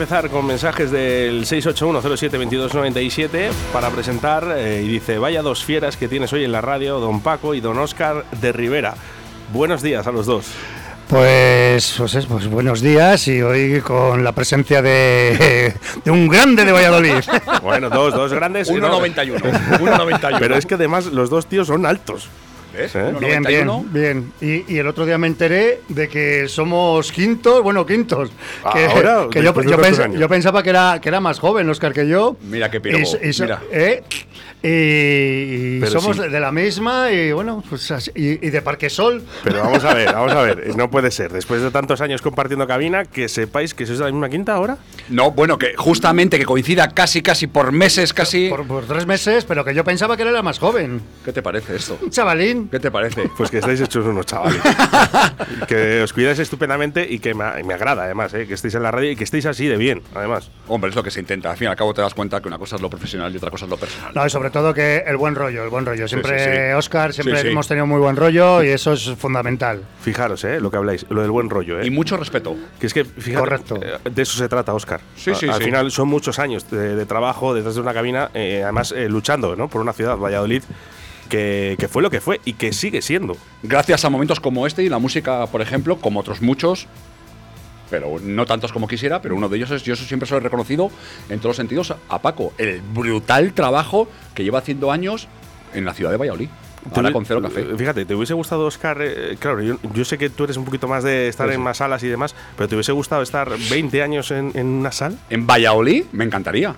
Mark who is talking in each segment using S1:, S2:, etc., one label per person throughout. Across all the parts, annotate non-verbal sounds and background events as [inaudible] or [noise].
S1: Empezar con mensajes del 681072297 para presentar eh, y dice, vaya dos fieras que tienes hoy en la radio, don Paco y don Oscar de Rivera. Buenos días a los dos.
S2: Pues, pues, es- pues buenos días y hoy con la presencia de, [laughs] de un grande de Valladolid.
S1: Bueno, dos, dos grandes.
S3: 1,91. 1,91.
S1: Pero es que además los dos tíos son altos.
S3: ¿Ves?
S1: ¿Eh?
S2: Bien, bien,
S3: 1,91.
S2: bien. Y, y el otro día me enteré de que somos quintos, bueno, quintos. Que,
S1: Ahora, [laughs]
S2: que yo, yo pens- pensaba que era, que era más joven, Oscar, que yo.
S3: Mira qué pirobo,
S2: Y so- y so-
S3: mira.
S2: ¿eh? Y, y
S1: Pero
S2: somos
S1: sí.
S2: de la misma y bueno, pues así- y, y de Parquesol.
S1: Pero vamos a ver, [laughs] vamos a ver. No puede ser. Después de tantos años compartiendo cabina, que sepáis que sois de la misma quinta ahora.
S3: No, bueno, que justamente que coincida casi, casi por meses, casi.
S2: Por, por tres meses, pero que yo pensaba que él era más joven.
S3: ¿Qué te parece esto? [laughs]
S2: Un
S3: ¿Qué te parece?
S1: Pues que estáis hechos unos chavales. [laughs] que os cuidáis estupendamente y que me, me agrada, además, ¿eh? que estéis en la radio y que estéis así de bien, además.
S3: Hombre, es lo que se intenta. Al fin y al cabo te das cuenta que una cosa es lo profesional y otra cosa es lo personal.
S2: No, y sobre todo que el buen rollo, el buen rollo. Siempre,
S3: sí, sí.
S2: Oscar, siempre
S3: Sí, sí.
S2: hemos tenido muy buen rollo y eso es fundamental.
S1: Fijaros, ¿eh? lo que habláis, lo del buen rollo. ¿eh?
S3: Y mucho respeto.
S1: Que es que, fíjate,
S2: Correcto.
S1: eh, de eso se trata, Oscar.
S3: Sí, sí,
S1: Al
S3: sí.
S1: final son muchos años de, de trabajo detrás de una cabina, eh, además eh, luchando ¿no? por una ciudad, Valladolid, que, que fue lo que fue y que sigue siendo.
S3: Gracias a momentos como este y la música, por ejemplo, como otros muchos, pero no tantos como quisiera, pero uno de ellos es, yo siempre soy reconocido en todos los sentidos a Paco, el brutal trabajo que lleva haciendo años en la ciudad de Valladolid. Ahora con cero café.
S1: Fíjate, ¿te hubiese gustado, Oscar? eh, claro, yo, yo sé que tú eres un poquito más de estar
S3: Sí,
S1: en más salas y demás, pero ¿te hubiese gustado estar 20 años en, en una sala?
S3: En Valladolid me encantaría.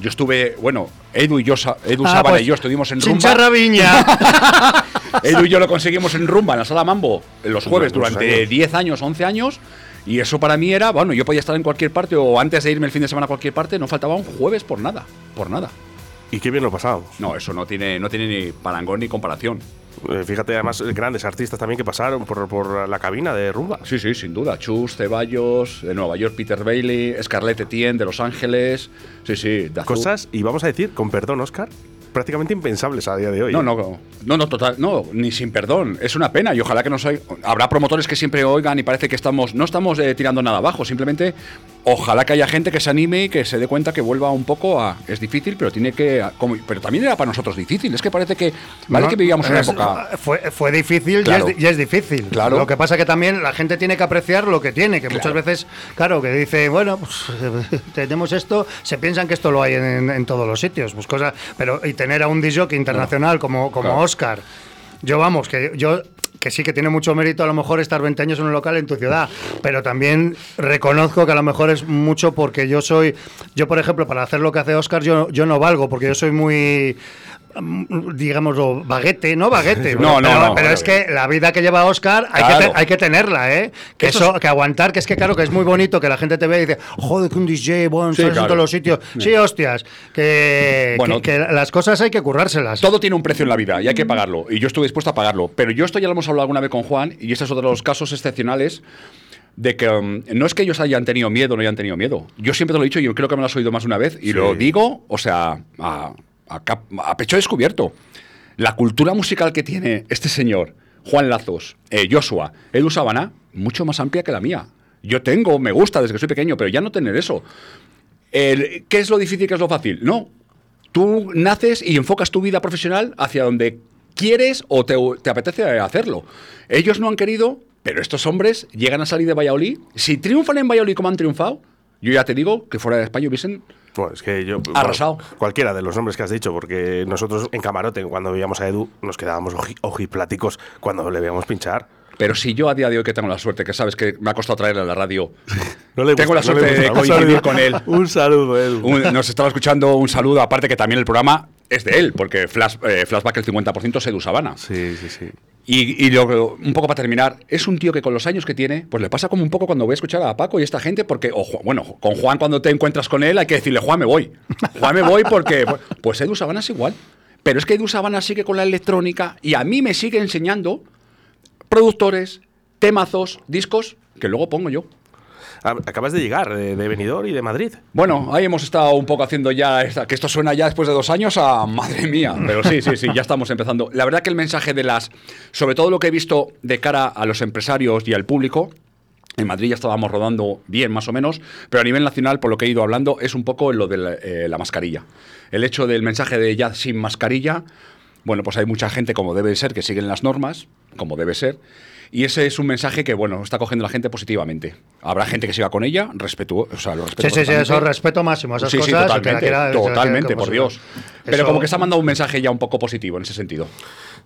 S3: Yo estuve, bueno, Edu y yo, Edu
S2: Ah,
S3: Sábana
S2: pues,
S3: y yo estuvimos en
S2: Chincharra
S3: Rumba.
S2: Viña. [laughs]
S3: Edu y yo lo conseguimos en Rumba, en la sala Mambo, en los jueves durante
S1: años.
S3: 10 años, 11 años. Y eso para mí era, bueno, yo podía estar en cualquier parte o antes de irme el fin de semana a cualquier parte, no faltaba un jueves por nada, por nada.
S1: Y qué bien lo pasábamos.
S3: No, eso no tiene, no tiene ni parangón ni comparación.
S1: Eh, fíjate, además, grandes artistas también que pasaron por, por la cabina de rumba.
S3: Sí, sí, sin duda. Chus, Ceballos, de Nueva York, Peter Bailey, Scarlett Etienne, de Los Ángeles. Sí, sí.
S1: Cosas, y vamos a decir, con perdón, Oscar, prácticamente impensables a día de hoy.
S3: No,
S1: ¿eh?
S3: no, no, no, total, no, ni sin perdón. Es una pena y ojalá que nos oigan. Habrá promotores que siempre oigan y parece que estamos, no estamos eh, tirando nada abajo, simplemente ojalá que haya gente que se anime y que se dé cuenta que vuelva un poco a. Es difícil, pero tiene que. a- como- pero también era para nosotros difícil. Es que parece que. Vale
S2: No,
S3: que vivíamos una
S2: es-
S3: época.
S2: Fue, fue difícil y es y, es, difícil.
S3: Claro.
S2: Lo que pasa que también la gente tiene que apreciar lo que tiene, que muchas veces, claro, que dice, bueno, pues, [laughs] tenemos esto, se piensan que esto lo hay en, en todos los sitios, pues cosas, pero y tener a un DJ internacional como, como. Oscar. Yo vamos, que yo que sí que tiene mucho mérito a lo mejor estar 20 años en un local en tu ciudad, pero también reconozco que a lo mejor es mucho porque yo soy, yo por ejemplo, para hacer lo que hace Oscar, yo, yo no valgo, porque yo soy muy mm, digámoslo, baguete, no baguete. [laughs]
S3: No, no,
S2: pero,
S3: no,
S2: pero
S3: no,
S2: es que la vida que lleva Oscar hay,
S3: Claro.
S2: que, te- hay que tenerla, ¿eh? Que eso, que aguantar, que es que claro, que es muy bonito que la gente te ve y dice, joder, que un DJ, bueno,
S3: Sí,
S2: en todos los sitios. Sí, hostias, que,
S3: Bueno,
S2: que, que las cosas hay que currárselas.
S3: Todo tiene un precio en la vida y hay que pagarlo. Y yo estoy dispuesto a pagarlo. Pero yo esto ya lo hemos hablado alguna vez con Juan y este es otro de los casos excepcionales de que um, no es que ellos hayan tenido miedo o no hayan tenido miedo. Yo siempre te lo he dicho y yo creo que me lo has oído más de una vez y
S1: Sí.
S3: lo digo, o sea, a, a pecho descubierto. La cultura musical que tiene este señor, Juan Lazos, eh, Joshua, Edu Sabana, mucho más amplia que la mía. Yo tengo, me gusta desde que soy pequeño, pero ya no tener eso. El- ¿Qué es lo difícil, qué es lo fácil? No. Tú naces y enfocas tu vida profesional hacia donde quieres o te, te apetece hacerlo. Ellos no han querido, pero estos hombres llegan a salir de Valladolid. Si triunfan en Valladolid como han triunfado, yo ya te digo que fuera de España hubiesen
S1: Bueno, es que yo.
S3: Arrasado.
S1: bueno, cualquiera de los nombres que has dicho, porque nosotros en camarote, cuando veíamos a Edu, nos quedábamos oji- ojipláticos cuando le veíamos pinchar.
S3: Pero si yo a día de hoy que tengo la suerte, que sabes que me ha costado traerle a la radio, [laughs]
S1: No le
S3: tengo la
S1: no
S3: suerte de coincidir con él. [laughs]
S1: Un saludo, Edu.
S3: Un- nos estaba escuchando un saludo, aparte que también el programa es de él, porque Flash, eh, Flashback el 50% es Edu Sabana.
S1: Sí, sí, sí.
S3: Y, y lo- un poco para terminar, es un tío que con los años que tiene, pues le pasa como un poco cuando voy a escuchar a Paco y esta gente, porque, o bueno, con Juan cuando te encuentras con él hay que decirle, Juan, me voy. [laughs] Juan, me voy porque, pues Edu Sabana es igual. Pero es que Edu Sabana sigue con la electrónica y a mí me sigue enseñando productores, temazos, discos que luego pongo yo.
S1: Acabas de llegar de, de Benidorm y de Madrid.
S3: Bueno, ahí hemos estado un poco haciendo ya, que esto suena ya después de dos años a madre mía, pero sí, sí, sí, ya estamos empezando. La verdad que el mensaje de las, sobre todo lo que he visto de cara a los empresarios y al público, en Madrid ya estábamos rodando bien, más o menos, pero a nivel nacional, por lo que he ido hablando, es un poco lo de la, eh, la mascarilla. El hecho del mensaje de ya sin mascarilla, bueno, pues hay mucha gente, como debe ser, que siguen las normas, como debe ser, y ese es un mensaje que, bueno, está cogiendo la gente positivamente. Habrá gente que siga con ella, respetuo, o sea, lo respeto
S2: Sí, sí, sí, eso respeto máximo. Esas
S3: Sí,
S2: cosas,
S3: totalmente,
S2: que quiera
S3: totalmente, por Dios. Pero
S2: Eso-
S3: como que se ha mandado un mensaje ya un poco positivo en ese sentido.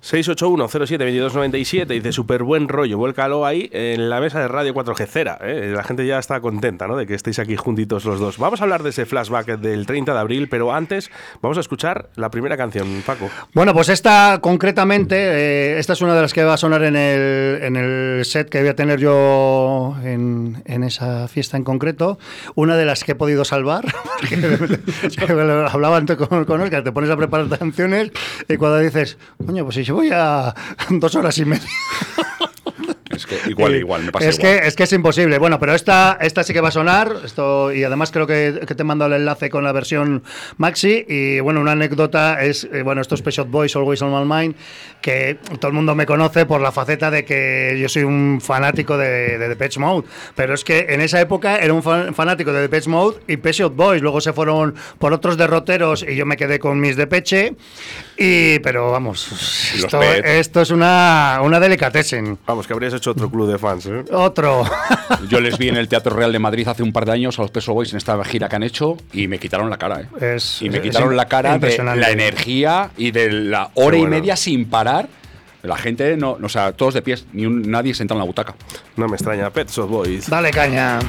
S1: 681-07-2297 dice súper buen rollo, vuélcalo ahí en la mesa de Radio 4G Cera. ¿eh? La gente ya está contenta ¿no? de que estéis aquí juntitos los dos. Vamos a hablar de ese flashback del 30 de abril, pero antes vamos a escuchar la primera canción, Paco.
S2: Bueno, pues esta concretamente, eh, esta es una de las que va a sonar en el, en el set que voy a tener yo en, en esa fiesta en concreto. Una de las que he podido salvar. [laughs] [laughs] Hablaba antes con, con Oscar, te pones a preparar canciones y cuando dices, coño, pues si voy a [laughs] dos horas y media.
S3: Es que igual, [laughs] igual, me pasa
S2: es
S3: igual.
S2: Que, es que es imposible. Bueno, pero esta, esta sí que va a sonar. Esto, y además creo que, que te mando el enlace con la versión Maxi. Y bueno, una anécdota es, eh, bueno, estos Pet Boys, Always on My Mind, que todo el mundo me conoce por la faceta de que yo soy un fanático de, de Depeche Mode. Pero es que en esa época era un fan- fanático de Depeche Mode y Pet Shop Boys. Luego se fueron por otros derroteros y yo me quedé con mis Depeche. Y, pero vamos, esto, esto es una, una delicatessen.
S1: Vamos, que habrías hecho otro club de fans. ¿eh?
S2: Otro. [laughs]
S3: Yo les vi en el Teatro Real de Madrid hace un par de años a los Peso Boys en esta gira que han hecho y me quitaron la cara. ¿eh?
S2: Es-
S3: y me
S2: es-
S3: quitaron
S2: es
S3: la cara de la energía y de la hora y
S1: bueno.
S3: media sin parar. La gente, no, no, o sea, todos de pies, ni un- nadie sentado en la butaca.
S1: No me extraña, Pet Boys.
S2: Dale caña.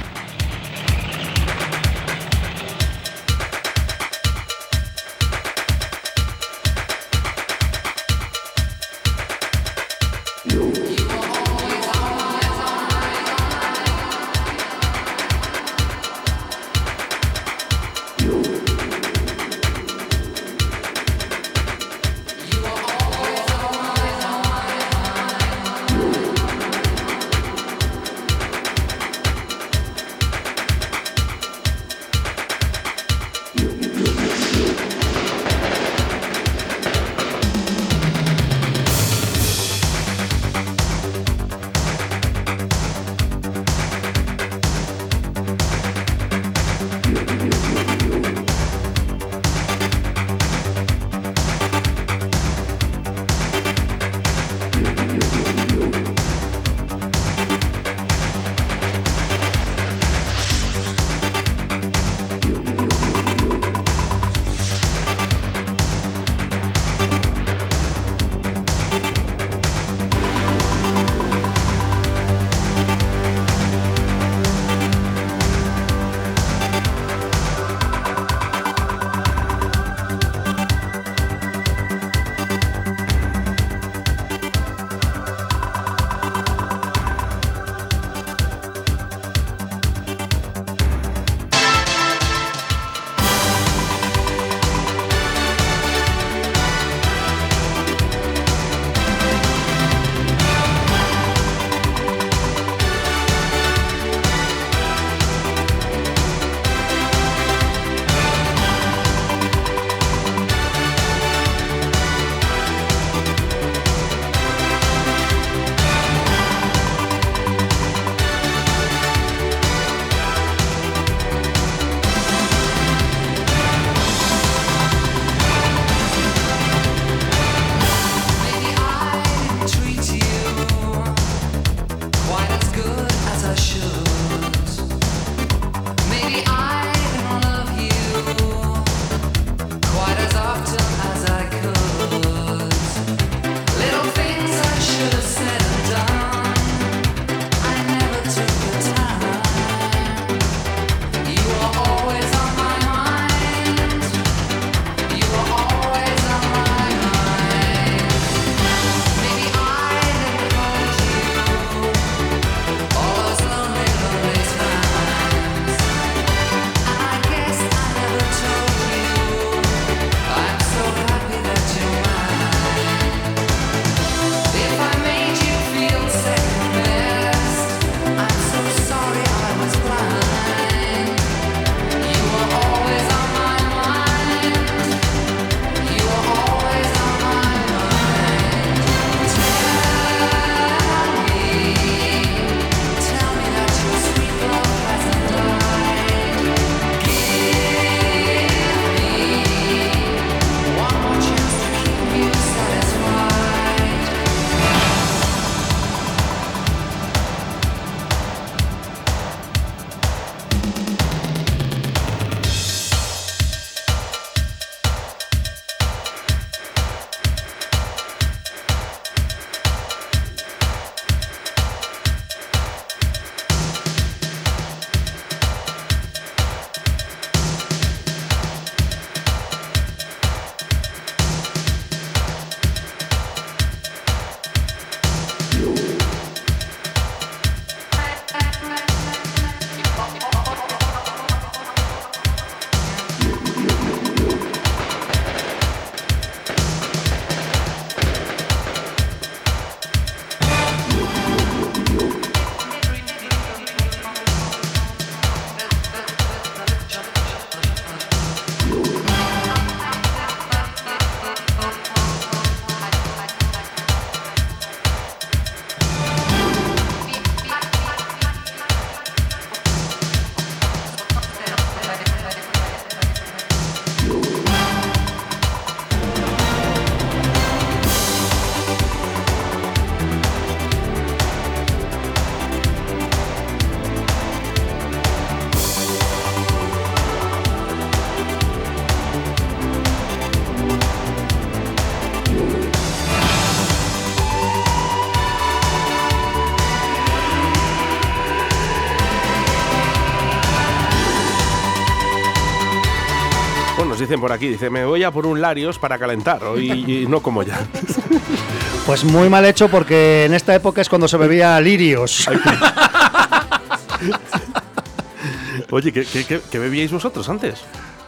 S1: Dicen por aquí, dice, me voy a por un Larios para calentar hoy y no como ya. [laughs]
S2: Pues muy mal hecho porque en esta época es cuando se bebía lirios. [laughs]
S1: Oye, ¿qué, qué, qué- qué bebíais vosotros antes?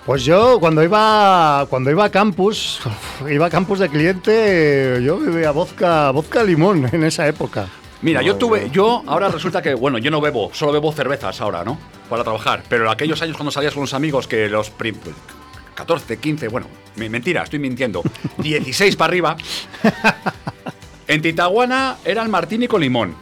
S2: Pues yo cuando iba cuando iba a campus, [laughs] iba a campus de cliente, yo bebía vodka, vodka limón en esa época.
S3: Mira, yo tuve, yo ahora resulta que, bueno, yo no bebo, solo bebo cervezas ahora, ¿no? Para trabajar. Pero aquellos años cuando salías con los amigos que los prim- 14, 15, bueno, me- mentira, estoy mintiendo. [laughs] 16 para arriba. En Titaguana era el martini con limón.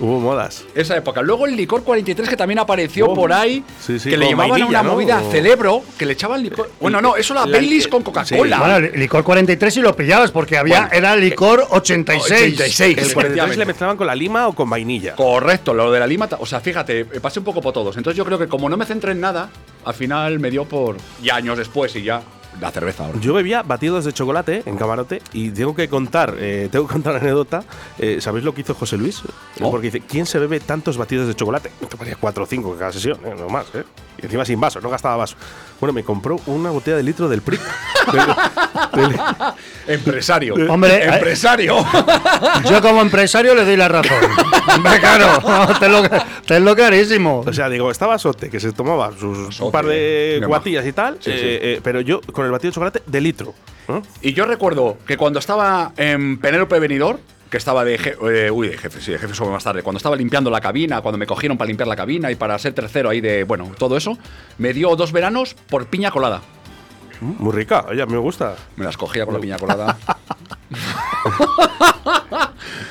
S1: Hubo modas.
S3: Esa época. Luego el licor 43 que también apareció
S1: Oh,
S3: por ahí,
S1: sí, sí,
S3: que le llamaban
S1: vainilla,
S3: una
S1: ¿no?
S3: movida
S1: O-
S3: celebro, que le echaban licor. Bueno, no, eso era
S1: La-
S3: Baileys con
S1: sí.
S3: Coca-Cola.
S2: Bueno, li- licor 43 y lo pillabas porque había
S3: Bueno,
S2: era licor 86.
S3: 86.
S1: ¿El 43 le mezclaban con la lima o con vainilla?
S3: Correcto, lo de la lima, o sea, fíjate, eh, pasé un poco por todos. Entonces yo creo que como no me centré en nada, al final me dio por ya años después y ya la cerveza ahora.
S1: Yo bebía batidos de chocolate en camarote y tengo que contar, eh, tengo que contar la anécdota. Eh, ¿Sabéis lo que hizo José Luis?
S3: Oh.
S1: Porque dice, ¿quién se bebe tantos batidos de chocolate? Tomaría cuatro o cinco cada sesión, eh, no más, ¿eh? Encima sin vaso, no gastaba vaso. Bueno, me compró una botella de litro del PRI. [laughs]
S3: Empresario.
S2: Hombre, eh,
S3: empresario. [laughs]
S2: Yo como empresario le doy la razón. Hombre, claro, [laughs] te lo, te lo carísimo.
S1: o sea, digo, estaba Sote, que se tomaba sus un par de guatillas y tal,
S3: Sí, sí.
S1: eh, eh, pero yo con el batido de chocolate de litro.
S3: y yo recuerdo que cuando estaba en Penélope Venidor, que estaba de jefe, uy, de jefe, sí, de jefe sobre más tarde, cuando estaba limpiando la cabina, cuando me cogieron para limpiar la cabina y para ser tercero ahí de, bueno, todo eso, me dio dos veranos por piña colada.
S1: Muy rica, oye, a mí me gusta.
S3: Me las cogía con la piña colada. [laughs]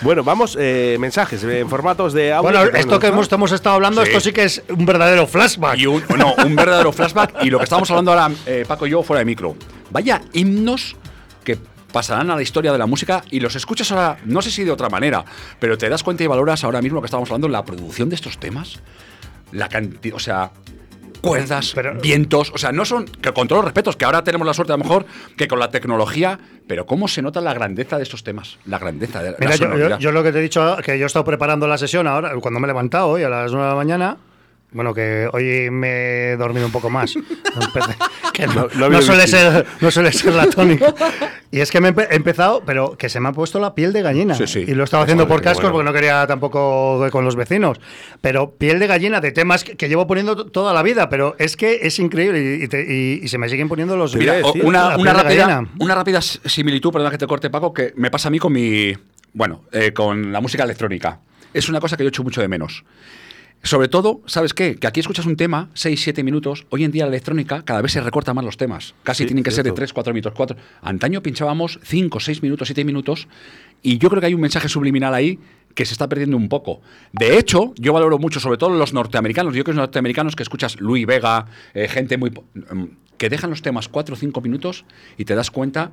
S1: Bueno, vamos, eh, mensajes en formatos de audio.
S2: Bueno, esto que hemos, hemos estado hablando,
S3: Sí.
S2: esto sí que es un verdadero flashback.
S3: Y un, no, un verdadero flashback. Y lo que estamos hablando ahora, eh, Paco y yo, fuera de micro. Vaya himnos que pasarán a la historia de la música y los escuchas ahora, no sé si de otra manera, pero te das cuenta y valoras ahora mismo que estamos hablando, la producción de estos temas. La cantidad, o sea, cuerdas,
S2: Pero-
S3: vientos, o sea, no son, que con todos los respetos, que ahora tenemos la suerte a lo mejor que con la tecnología, pero cómo se nota la grandeza de estos temas, la grandeza de la
S2: Mira, yo, yo lo que te he dicho, que yo he estado preparando la sesión ahora, cuando me he levantado hoy a las 9 de la mañana. Bueno, que hoy me he dormido un poco más. [laughs] que no,
S1: No- no
S2: suele ser, no suele ser la tónica. Y es que me he empe- he empezado, pero que se me ha puesto la piel de gallina.
S3: Sí, sí.
S2: Y lo estaba haciendo
S1: Joder,
S2: por cascos
S1: bueno.
S2: porque no quería tampoco con los vecinos. Pero piel de gallina de temas que, que llevo poniendo toda la vida. Pero es que es increíble y, y te- y- y se me siguen poniendo los.
S3: Mira,
S1: decir,
S3: una, una rápida, una rápida similitud, perdona que te corte, Paco, que me pasa a mí con mi. Bueno, eh, con la música electrónica. Es una cosa que yo echo mucho de menos. Sobre todo, ¿sabes qué? Que aquí escuchas un tema, 6, 7 minutos. Hoy en día la electrónica cada vez se recorta más los temas. Casi
S1: Sí,
S3: tienen que ser de
S1: cierto.
S3: 3, 4 minutos, 4. Antaño pinchábamos 5, 6 minutos, 7 minutos. Y yo creo que hay un mensaje subliminal ahí que se está perdiendo un poco. De hecho, yo valoro mucho, sobre todo los norteamericanos, yo creo que los norteamericanos que escuchas Luis Vega, eh, gente muy... mm, que dejan los temas 4 o 5 minutos y te das cuenta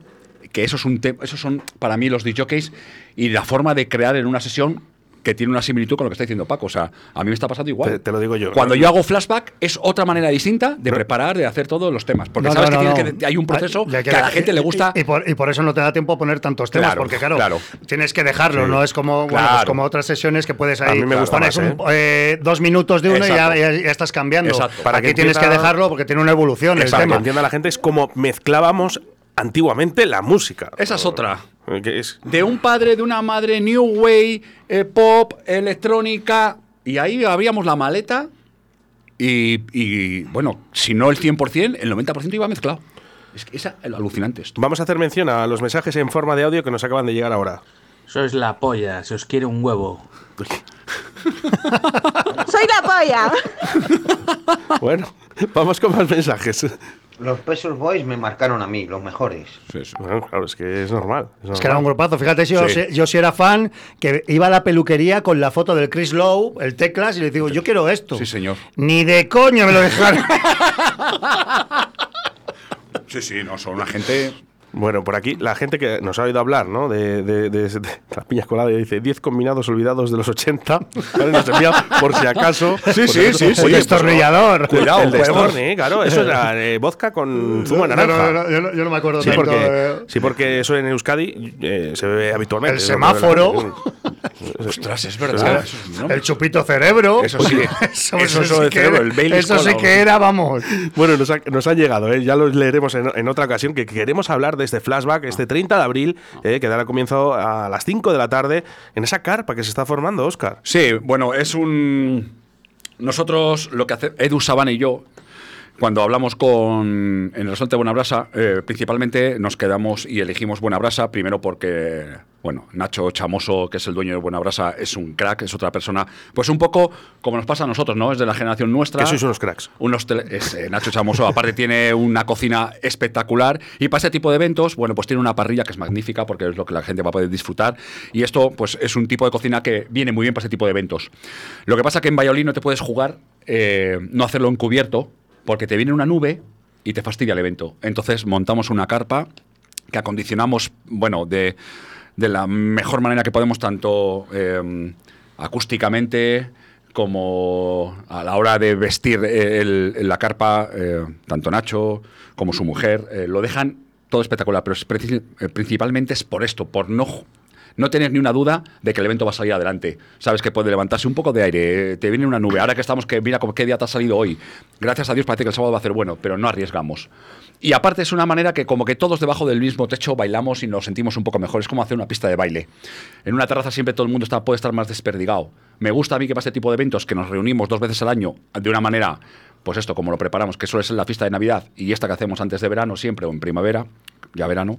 S3: que esos, un te- esos son para mí los DJs y la forma de crear en una sesión que tiene una similitud con lo que está diciendo Paco. O sea, a mí me está pasando igual.
S1: Te- te lo digo yo.
S3: Cuando
S1: No,
S3: yo
S1: no.
S3: hago flashback es otra manera distinta de
S1: No.
S3: preparar, de hacer todos los temas. Porque
S2: No,
S3: sabes
S2: no,
S3: que,
S2: no,
S3: tienes
S2: no.
S3: que hay un proceso
S2: Ya
S3: que a la gente le gusta.
S2: Y, y por, y por eso no te da tiempo a poner tantos temas,
S3: Claro,
S2: porque claro,
S3: claro.
S2: tienes que dejarlo,
S1: Sí.
S2: no es como, bueno, pues como otras sesiones que puedes ahí.
S1: A mí me gusta
S2: pones
S1: más,
S2: un- eh, dos minutos de uno y ya,
S3: Exacto.
S2: ya- ya estás cambiando.
S3: Exacto.
S1: Para
S2: Aquí
S1: que
S2: tienes que dejarlo porque tiene una evolución el
S1: Para que
S2: tema.
S1: entienda la gente, es como mezclábamos antiguamente la música.
S3: Esa es otra.
S1: Es-
S3: De un padre, de una madre, New Way, eh, pop, electrónica. Y ahí habíamos la maleta. Y, y, bueno, si no el 100%, el 90% iba mezclado. Es que es alucinante esto.
S1: Vamos a hacer mención a los mensajes en forma de audio que nos acaban de llegar ahora.
S4: Sois la polla, se os quiere un huevo. [laughs]
S5: ¡Soy la polla!
S1: Bueno, vamos con más mensajes.
S6: Los Pesos Boys me marcaron a mí, los mejores.
S1: Bueno, claro, es que es normal.
S2: Es que era un grupazo. Fíjate, si yo,
S3: Sí.
S2: yo sí era fan, que iba a la peluquería con la foto del Chris Lowe, el teclas, y le digo, yo quiero esto.
S3: Sí, señor.
S2: Ni de coño me lo dejaron. [laughs]
S3: Sí, sí, no, son una gente.
S1: Bueno, por aquí la gente que nos ha oído hablar, ¿no? De, de, de- de las piñas coladas, dice 10 combinados olvidados de los 80. Vale, Nos envía por si acaso.
S3: Sí, sí, sí, sí.
S2: El destornillador.
S3: Cuidado,
S1: el destorne, claro. Eso era eh, vodka con zumo
S2: No,
S1: naranja.
S2: no, no, yo, no, yo no me acuerdo
S1: Sí
S2: tanto.
S1: porque,
S2: eh.
S1: sí, porque eso en Euskadi eh, se bebe habitualmente.
S2: El semáforo.
S3: Ostras, es verdad.
S2: El chupito cerebro.
S3: Eso sí, [laughs]
S2: Eso,
S3: eso,
S2: eso sí que
S3: cerebro,
S2: era-
S3: el Baileys
S2: eso sí que era, vamos.
S1: Bueno, nos, ha- nos han llegado, ¿eh? ya los leeremos en, en otra ocasión, que queremos hablar de este flashback, este 30 de abril, ¿eh? que dará comienzo a las 5 de la tarde, en esa carpa que se está formando, Oscar.
S3: Sí, bueno, es un. Nosotros, lo que hace Edu Sabana y yo, cuando hablamos con en el restaurante Buenabrasa, eh, principalmente nos quedamos y elegimos Buenabrasa, primero porque, bueno, Nacho Chamoso, que es el dueño de Buenabrasa, es un crack, es otra persona, pues un poco como nos pasa a nosotros, ¿no? Es de la generación nuestra.
S1: Que sois unos cracks.
S3: Unos es, eh, Nacho Chamoso, aparte tiene una cocina espectacular y para ese tipo de eventos, bueno, pues tiene una parrilla que es magnífica porque es lo que la gente va a poder disfrutar y esto pues es un tipo de cocina que viene muy bien para ese tipo de eventos. Lo que pasa que en Valladolid no te puedes jugar eh, no hacerlo encubierto porque te viene una nube y te fastidia el evento. Entonces montamos una carpa que acondicionamos, bueno, de, la mejor manera que podemos, tanto eh, acústicamente como a la hora de vestir eh, la carpa, eh, tanto Nacho como su mujer, lo dejan todo espectacular, pero es principalmente es por esto, por no, no tener ni una duda de que el evento va a salir adelante. Sabes que puede levantarse un poco de aire, eh, te viene una nube, ahora que estamos, que mira qué día te ha salido hoy. Gracias a Dios parece que el sábado va a ser bueno, pero no arriesgamos. Y aparte es una manera que como que todos debajo del mismo techo bailamos y nos sentimos un poco mejor. Es como hacer una pista de baile. En una terraza siempre todo el mundo está, puede estar más desperdigado. Me gusta a mí que para este tipo de eventos que nos reunimos dos veces al año de una manera, pues esto, como lo preparamos, que suele ser la fiesta de Navidad y esta que hacemos antes de verano siempre o en primavera, ya verano,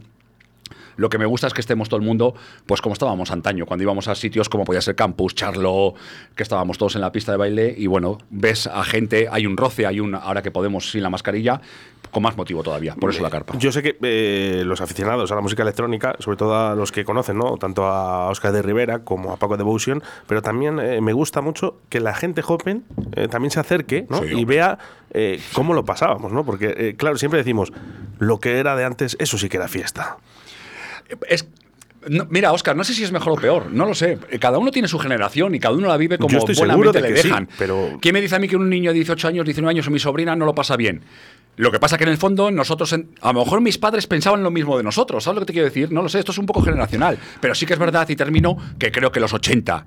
S3: lo que me gusta es que estemos todo el mundo, pues como estábamos antaño, cuando íbamos a sitios como podía ser Campus, Charlo, que estábamos todos en la pista de baile y bueno, ves a gente, hay un roce, hay un, ahora que podemos sin la mascarilla, con más motivo todavía, por eso la carpa.
S1: Yo sé que eh, los aficionados a la música electrónica, sobre todo a los que conocen, ¿no? tanto a Oscar de Rivera como a Paco Devotion, pero también eh, me gusta mucho que la gente joven eh, también se acerque ¿no? Y vea cómo lo pasábamos, ¿no? Porque, claro, siempre decimos, lo que era de antes, eso sí que era fiesta.
S3: Es, no, mira, Oscar, no sé si es mejor o peor, no lo sé. Cada uno tiene su generación y cada uno la vive como
S1: Yo estoy
S3: buenamente
S1: de
S3: le
S1: sí,
S3: dejan.
S1: pero-
S3: ¿Quién me dice a mí que un niño de 18 años, 19 años o mi sobrina no lo pasa bien? Lo que pasa que en el fondo nosotros, en- a lo mejor mis padres pensaban lo mismo de nosotros, ¿sabes lo que te quiero decir? No lo sé, esto es un poco generacional, pero sí que es verdad y termino que creo que los 80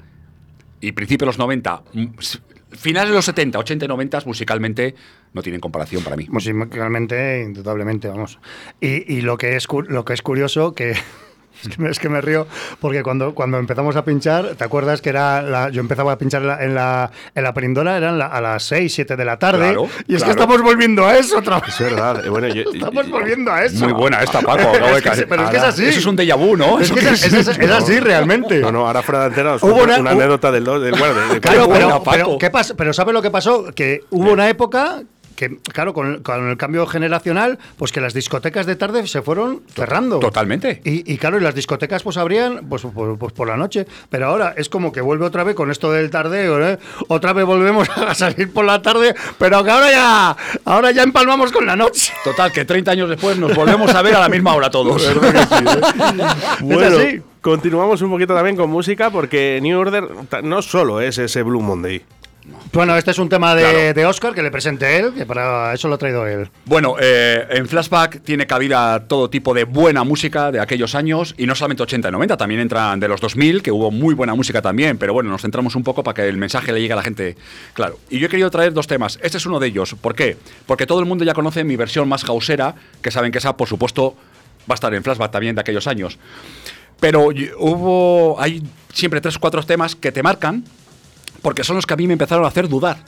S3: y principios de los 90, mm, s- finales de los 70, 80 y 90 musicalmente no tienen comparación para mí.
S2: Musicalmente, indudablemente, vamos. Y, y lo, que es, lo que es curioso, que [laughs] es que, me, es que me río, porque cuando, cuando empezamos a pinchar, ¿te acuerdas que era la- yo empezaba a pinchar en la, en la, en la perindola, eran la- a las 6, 7 de la tarde,
S3: Claro,
S2: y es
S3: claro.
S2: que estamos volviendo a eso otra vez.
S1: Es verdad. eh, bueno, yo- [laughs]
S2: Estamos volviendo a eso.
S3: Muy buena esta, Paco. acabo de caer.
S2: pero es que es así.
S3: Eso es un déjà vu, ¿no?
S2: Es,
S3: ¿Eso
S2: que es, es- es- es así realmente.
S1: No, no, ahora fuera de antena
S2: Hubo una-
S1: una, anécdota del, del bueno, de- de-
S2: Claro,
S3: buena,
S2: pero,
S3: Paco.
S2: pero, pero ¿sabes lo que pasó? Que hubo una época que, claro, con, con el cambio generacional, pues que las discotecas de tarde se fueron cerrando.
S3: Totalmente.
S2: Y, y claro, y las discotecas pues abrían pues, pues, pues por la noche. Pero ahora es como que vuelve otra vez con esto del tardeo, ¿eh? Otra vez volvemos [laughs] a salir por la tarde, pero que ahora ya, ahora ya empalmamos con la noche.
S3: Total, que 30 años después nos volvemos a ver a la misma hora todos. [laughs] [laughs]
S1: Bueno,
S2: así.
S1: continuamos un poquito también con música porque New Order no solo es ese Blue Monday.
S2: Bueno, este es un tema de,
S3: Claro.
S2: de Oscar que le presenté él, que para eso lo ha traído él.
S3: Bueno, eh, en Flashback tiene cabida todo tipo de buena música de aquellos años, y no solamente 80 y 90, también entran de los 2000, que hubo muy buena música también, pero bueno, nos centramos un poco para que el mensaje le llegue a la gente. Claro, y yo he querido traer dos temas. Este es uno de ellos. ¿Por qué? Porque todo el mundo ya conoce mi versión más hausera, que saben que esa, por supuesto, va a estar en Flashback también de aquellos años. Pero hubo, hay siempre tres o cuatro temas que te marcan, porque son los que a mí me empezaron a hacer dudar.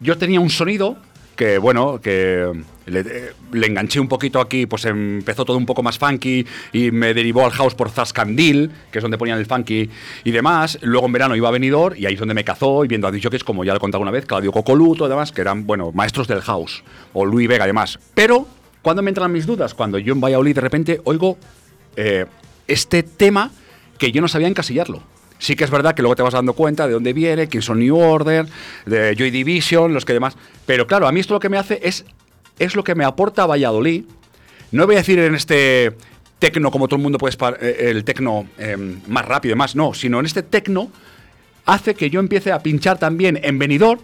S3: Yo tenía un sonido que, bueno, que le, enganché un poquito aquí, pues empezó todo un poco más funky y me derivó al house por Zascandil, que es donde ponían el funky y demás. Luego en verano iba a Benidorm y ahí es donde me cazó y viendo a es como ya lo he contado una vez, Claudio Cocoluto y demás, que eran, bueno, maestros del house, o Luis Vega y demás. Pero, cuando me entran mis dudas? Cuando yo en Valladolid de repente oigo eh, este tema que yo no sabía encasillarlo. Sí que es verdad que luego te vas dando cuenta de dónde viene, quién son New Order, de Joy Division, los que demás. Pero claro, a mí esto lo que me hace es, es lo que me aporta Valladolid. No voy a decir en este tecno como todo el mundo puede eh, el tecno eh, más rápido y más, no, sino en este tecno hace que yo empiece a pinchar también en Benidorm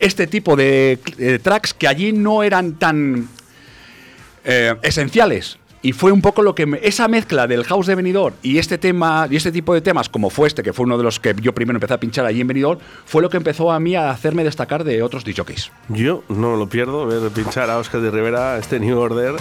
S3: este tipo de tracks que allí no eran tan eh, esenciales. Y fue un poco lo que me- esa mezcla del house de Benidorm y este tema y este tipo de temas como fue este que fue uno de los que yo primero empecé a pinchar allí en Benidorm fue lo que empezó a mí a hacerme destacar de otros DJs.
S1: Yo no lo pierdo, ver pinchar a Oscar de Rivera este New Order.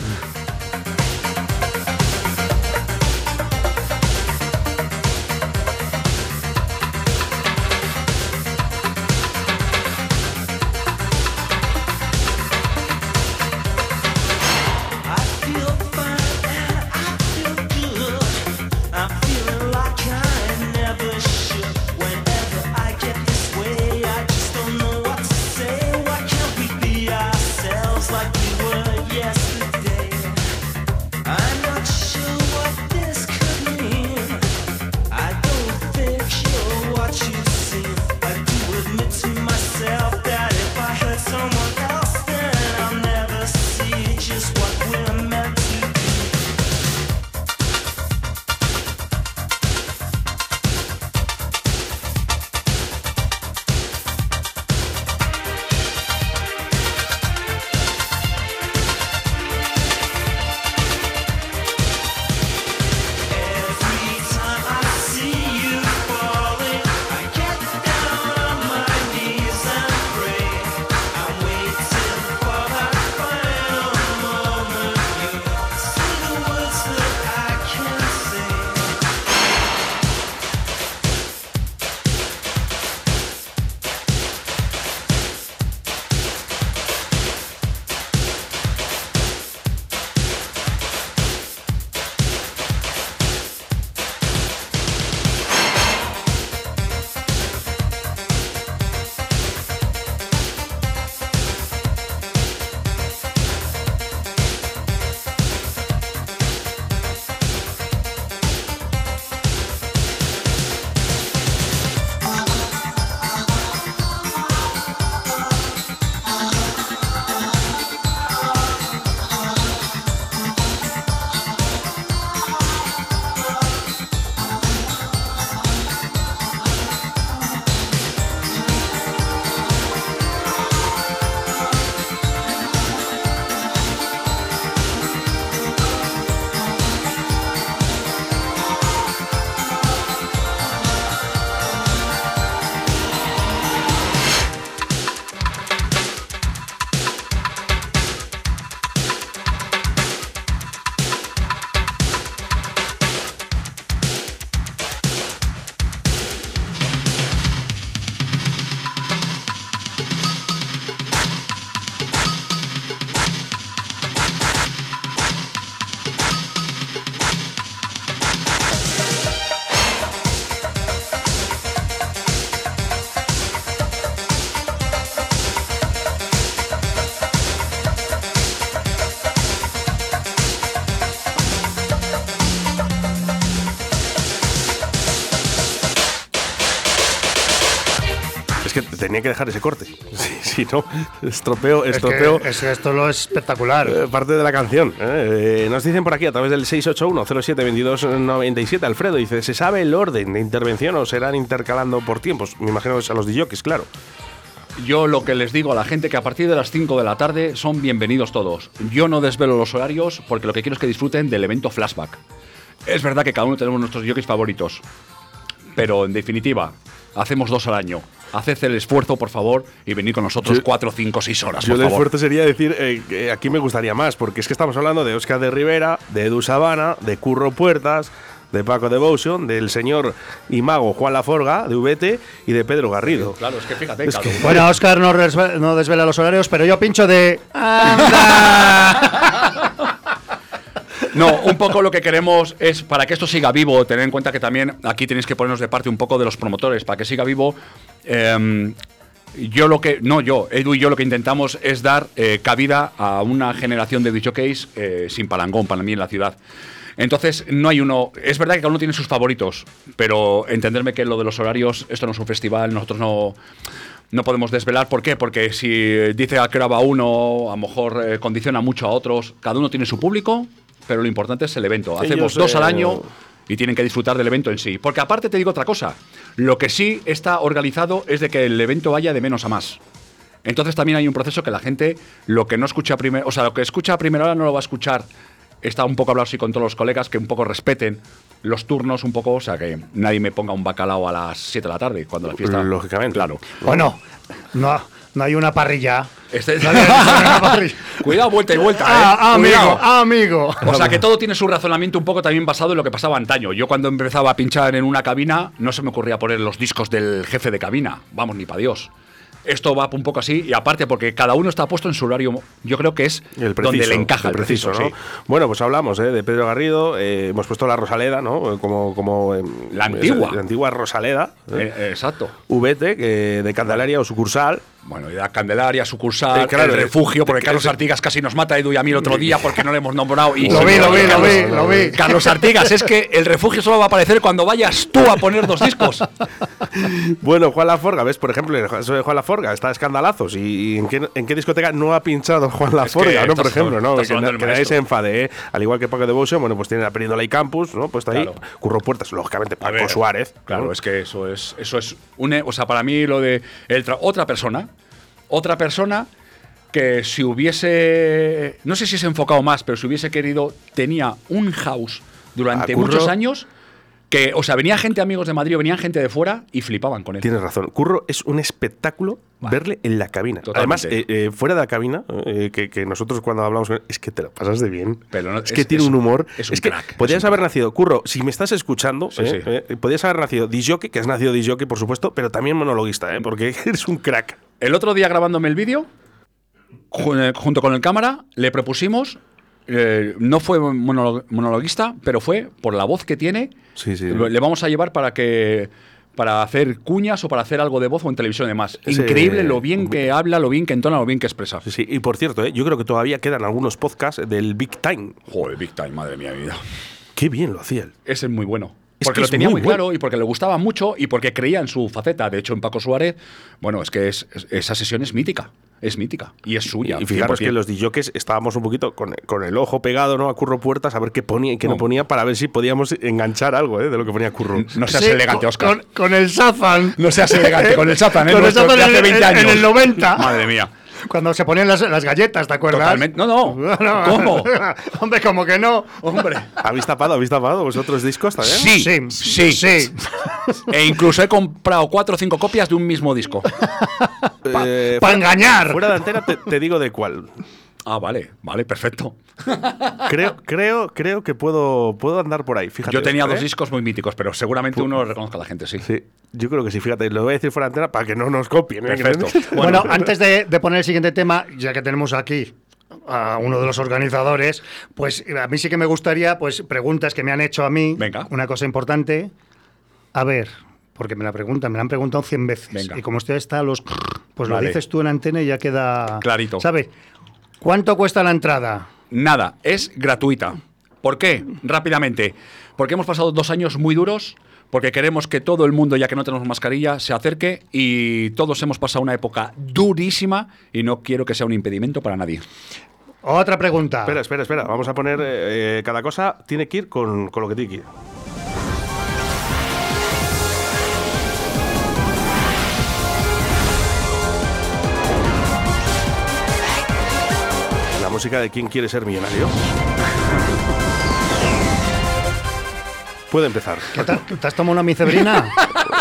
S1: Tenía que dejar ese corte. [laughs] Si no, estropeo,
S2: Es que,
S1: estropeo
S2: es que esto lo es espectacular.
S1: eh, parte de la canción. ¿eh? Eh, nos dicen por aquí a través del 681-07-2297. Alfredo dice: ¿Se sabe el orden de intervención o serán intercalando por tiempos? Me imagino que es a los DJs, claro.
S3: Yo lo que les digo a la gente que a partir de las 5 de la tarde son bienvenidos todos. Yo no desvelo los horarios porque lo que quiero es que disfruten del evento Flashback. Es verdad que cada uno tenemos nuestros jockeys favoritos, pero en definitiva, hacemos dos al año. Haced el esfuerzo, por favor, y venid con nosotros
S1: Yo-
S3: cuatro, cinco, seis horas,
S1: Yo
S3: por
S1: el
S3: favor.
S1: esfuerzo sería decir, eh, aquí me gustaría más, porque es que estamos hablando de Oscar de Rivera, de Edu Sabana, de Curro Puertas, de Paco Devotion, del señor y mago Juan Laforga, de VT, y de Pedro Garrido.
S3: Claro, es que fíjate,
S1: Es que-.
S2: Bueno, Oscar no, no desvela los horarios, pero yo pincho de. [laughs] ¡Anda! [laughs]
S3: No, un poco lo que queremos es, para que esto siga vivo, tener en cuenta que también aquí tenéis que ponernos de parte un poco de los promotores, para que siga vivo. em, yo lo que, no yo, Edu y yo lo que intentamos es dar eh, cabida a una generación de DJs eh, sin palangón para mí en la ciudad. Entonces, no hay uno. Es verdad que cada uno tiene sus favoritos, pero entenderme que lo de los horarios, esto no es un festival, nosotros no, no podemos desvelar. ¿Por qué? Porque si dice a qué hora uno, a lo mejor eh, condiciona mucho a otros. Cada uno tiene su público, pero lo importante es el evento.
S1: Ellos,
S3: Hacemos dos al año y tienen que disfrutar del evento en sí. Porque aparte te digo otra cosa. Lo que sí está organizado es de que el evento vaya de menos a más. Entonces también hay un proceso que la gente lo que no escucha primero, o sea, lo que escucha a primera hora no lo va a escuchar está un poco hablado así con todos los colegas que un poco respeten los turnos un poco, o sea, que nadie me ponga un bacalao a las 7 de la tarde cuando la fiesta.
S1: Lógicamente.
S3: Claro.
S2: Bueno, no, no hay una parrilla.
S3: Este-
S2: No hay una [laughs] parrilla.
S3: Cuidado, vuelta y vuelta.
S2: Ah,
S3: eh.
S2: amigo, amigo.
S3: O sea que todo tiene su razonamiento un poco también basado en lo que pasaba antaño. Yo cuando empezaba a pinchar en una cabina, no se me ocurría poner los discos del jefe de cabina. Vamos, ni para Dios. Esto va un poco así, y aparte porque cada uno está puesto en su horario, yo creo que es
S1: El preciso,
S3: donde le encaja
S1: el preciso, ¿no?
S3: sí.
S1: Bueno, pues hablamos ¿eh? de Pedro Garrido, eh, hemos puesto la Rosaleda, ¿no? Como, como eh,
S3: La antigua.
S1: La antigua Rosaleda. ¿eh?
S3: Eh, exacto.
S1: VT, que de Candelaria o sucursal.
S3: Bueno, y la Candelaria, sucursal,
S1: Eh, claro,
S3: el
S1: eh,
S3: refugio, porque
S1: eh,
S3: Carlos
S1: eh,
S3: Artigas casi nos mata Edu y a mí el otro día porque no le hemos nombrado. Y
S2: Lo vi, lo vi, lo vi, lo vi.
S3: Carlos Artigas, es que el refugio solo va a aparecer cuando vayas tú a poner dos discos. [laughs]
S1: Bueno, Juan Laforga, ¿ves? Por ejemplo, el caso de Juan Laforga está a escandalazos. ¿Y, y en, qué, en qué discoteca no ha pinchado Juan Laforga,
S3: que
S1: no? Por ejemplo, ¿no? Que, na- nadie se enfade, ¿eh? Al igual que Paco Devotion, bueno, pues tiene la Perdiendo y Campus, ¿no? Pues está ahí. Curro Puertas, lógicamente, Paco
S3: ver,
S1: Suárez.
S3: Claro,
S1: ¿no?
S3: es que eso es, eso es un, o sea, para mí lo de el otra persona, otra persona que si hubiese, no sé si se ha enfocado más, pero si hubiese querido, tenía un house durante
S1: A
S3: muchos años que, o sea, venía gente amigos de Madrid, o venían gente de fuera y flipaban con él.
S1: Tienes razón. Curro es un espectáculo verle en la cabina.
S3: Totalmente.
S1: Además, eh, eh, fuera de la cabina, eh, que, que nosotros cuando hablamos con él, es que te lo pasas de bien.
S3: Pero no-
S1: es, que
S3: es-
S1: tiene
S3: es
S1: un humor.
S3: es un
S1: que
S3: crack,
S1: podrías haber nacido, Curro, si me estás escuchando,
S3: Sí, sí.
S1: podrías haber nacido disjockey, que has nacido disjockey, por supuesto, pero también monologuista, eh, porque [laughs] eres un crack.
S3: El otro día grabándome el vídeo, ju- junto con el cámara, le propusimos, eh, no fue monolo- monologuista, pero fue por la voz que tiene,
S1: Sí, sí.
S3: lo- le vamos a llevar para que para hacer cuñas o para hacer algo de voz o en televisión y demás. Increíble lo bien que habla, lo bien que entona, lo bien que expresa.
S1: Sí, sí. Y por cierto, eh, yo creo que todavía quedan algunos podcasts del Big Time.
S3: Joder, Big Time, madre mía vida.
S1: Qué bien lo hacía él.
S3: Ese es muy bueno.
S1: Es
S3: Porque
S1: que
S3: lo tenía
S1: muy
S3: muy, claro y porque le gustaba mucho y porque creía en su faceta. De hecho, en Paco Suárez, bueno, es que es, es- esa sesión es mítica. Es mítica. Y es suya.
S1: Y fijaros
S3: 100%.
S1: que los DJs estábamos un poquito con, con el ojo pegado ¿no? a Curro Puertas a ver qué ponía y qué no,
S3: No.
S1: ponía para ver si podíamos enganchar algo ¿eh? de lo que ponía Curro.
S3: No seas
S2: Sí,
S3: elegante, Oscar.
S2: Con, con el Sazan.
S3: No seas elegante con el Satan, ¿eh?
S2: Con el
S3: hace
S2: en,
S3: 20
S2: en-
S3: años.
S2: en el 90.
S3: Madre mía.
S2: Cuando se ponían las, las galletas, ¿te acuerdas?
S3: Totalmente. No, no. [laughs] ¿Cómo? [laughs]
S2: Hombre, como que no.
S3: Hombre.
S1: ¿Habéis tapado? ¿Habéis tapado vosotros discos también?
S3: Sí,
S2: Sí,
S3: sí,
S2: sí. [laughs]
S3: E incluso he comprado cuatro o cinco copias de un mismo disco.
S1: Eh,
S2: pa
S1: fuera-
S2: engañar.
S1: Fuera de antena te, te digo de cuál.
S3: Ah, vale, vale, perfecto. [laughs]
S1: Creo, creo, creo que puedo, puedo andar por ahí. Fíjate.
S3: Yo tenía
S1: ¿eh?
S3: dos discos muy míticos, pero seguramente uno lo reconozca a la gente, sí.
S1: Sí, yo creo que sí, fíjate, lo voy a decir fuera de antena para que no nos copien. ¿eh?
S3: Perfecto. [laughs]
S2: Bueno, antes de, de poner el siguiente tema, ya que tenemos aquí a uno de los organizadores, pues a mí sí que me gustaría, pues preguntas que me han hecho a mí.
S3: Venga.
S2: Una cosa importante. A ver, porque me la preguntan, me la han preguntado 100 veces.
S3: Venga.
S2: Y como usted está a los... Pues lo dices tú en antena y ya queda...
S3: Clarito.
S2: ¿Sabe? ¿Cuánto cuesta la entrada?
S3: Nada, es gratuita. ¿Por qué? Rápidamente. Porque hemos pasado dos años muy duros, porque queremos que todo el mundo, ya que no tenemos mascarilla, se acerque y todos hemos pasado una época durísima y no quiero que sea un impedimento para nadie.
S2: Otra pregunta.
S1: Espera, espera, espera. Vamos a poner eh, eh, cada cosa tiene que ir con, con lo que tiene que ir. Música de ¿Quién quiere ser millonario? Puede empezar.
S2: ¿Qué? ¿Te has tomado una micebrina?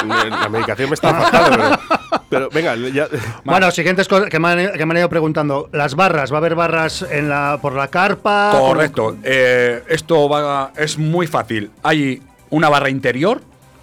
S2: [laughs]
S1: La medicación me está faltando, pero, pero venga, ya.
S2: bueno, siguientes cosas que me, han, que me han ido preguntando. Las barras, ¿va a haber barras en la, por la carpa?
S3: Correcto. Eh, esto va, es muy fácil. Hay una barra interior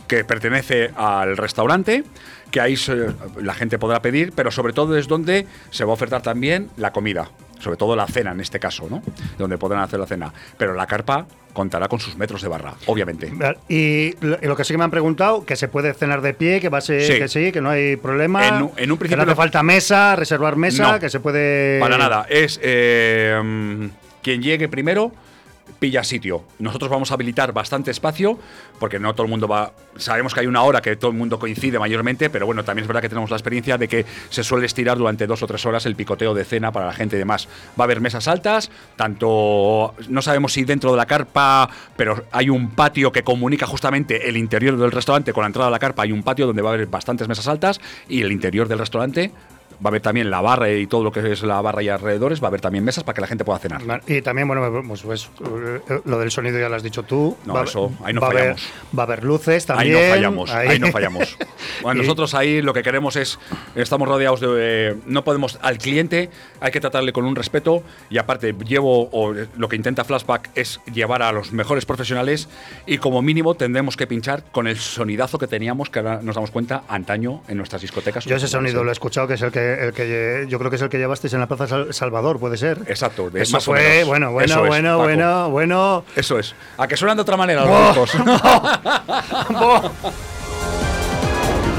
S3: que pertenece al restaurante, que ahí se- la gente podrá pedir, pero sobre todo es donde se va a ofertar también la comida, sobre todo la cena en este caso, ¿no? Donde podrán hacer la cena. Pero la carpa contará con sus metros de barra, obviamente.
S2: Y lo, que sí que me han preguntado, que se puede cenar de pie, que va a ser
S3: Sí.
S2: que sí, que no hay problema.
S3: En un- en un
S2: que
S3: principio
S2: no hace falta mesa, reservar mesa,
S3: No.
S2: que se puede.
S3: Para nada. Es eh, mm, quien llegue primero pilla sitio. Nosotros vamos a habilitar bastante espacio porque no todo el mundo va. Sabemos que hay una hora que todo el mundo coincide mayormente, pero bueno, también es verdad que tenemos la experiencia de que se suele estirar durante dos o tres horas el picoteo de cena para la gente y demás. Va a haber mesas altas, tanto. No sabemos si dentro de la carpa, pero hay un patio que comunica justamente el interior del restaurante con la entrada a la carpa. Hay un patio donde va a haber bastantes mesas altas y el interior del restaurante Va a haber también la barra y todo lo que es la barra y alrededores. Va a haber también mesas para que la gente pueda cenar.
S2: Y también, bueno, pues, pues, eh, lo del sonido ya lo has dicho tú.
S3: No,
S2: Va
S3: eso, ahí no
S2: va haber-
S3: fallamos.
S2: va a haber luces
S3: Ahí
S2: también.
S3: no fallamos, ahí, no fallamos. [laughs] Bueno,
S2: Y-
S3: nosotros ahí lo que queremos es, estamos rodeados de, eh, no podemos, al cliente hay que tratarle con un respeto y aparte llevo, o lo que intenta Flashback es llevar a los mejores profesionales y como mínimo tendremos que pinchar con el sonidazo que teníamos, que ahora nos damos cuenta antaño en nuestras discotecas.
S2: Yo ese sonido lo he escuchado, que es el que, el que yo creo que es el que llevasteis en la Plaza Sal- Salvador, puede ser.
S3: Exacto, de-
S2: Eso
S3: más o
S2: fue,
S3: menos.
S2: bueno, bueno,
S3: Eso es,
S2: bueno, bueno, bueno.
S3: Eso es. A que suenan de otra manera los
S2: Buah.
S3: grupos. [laughs] [laughs]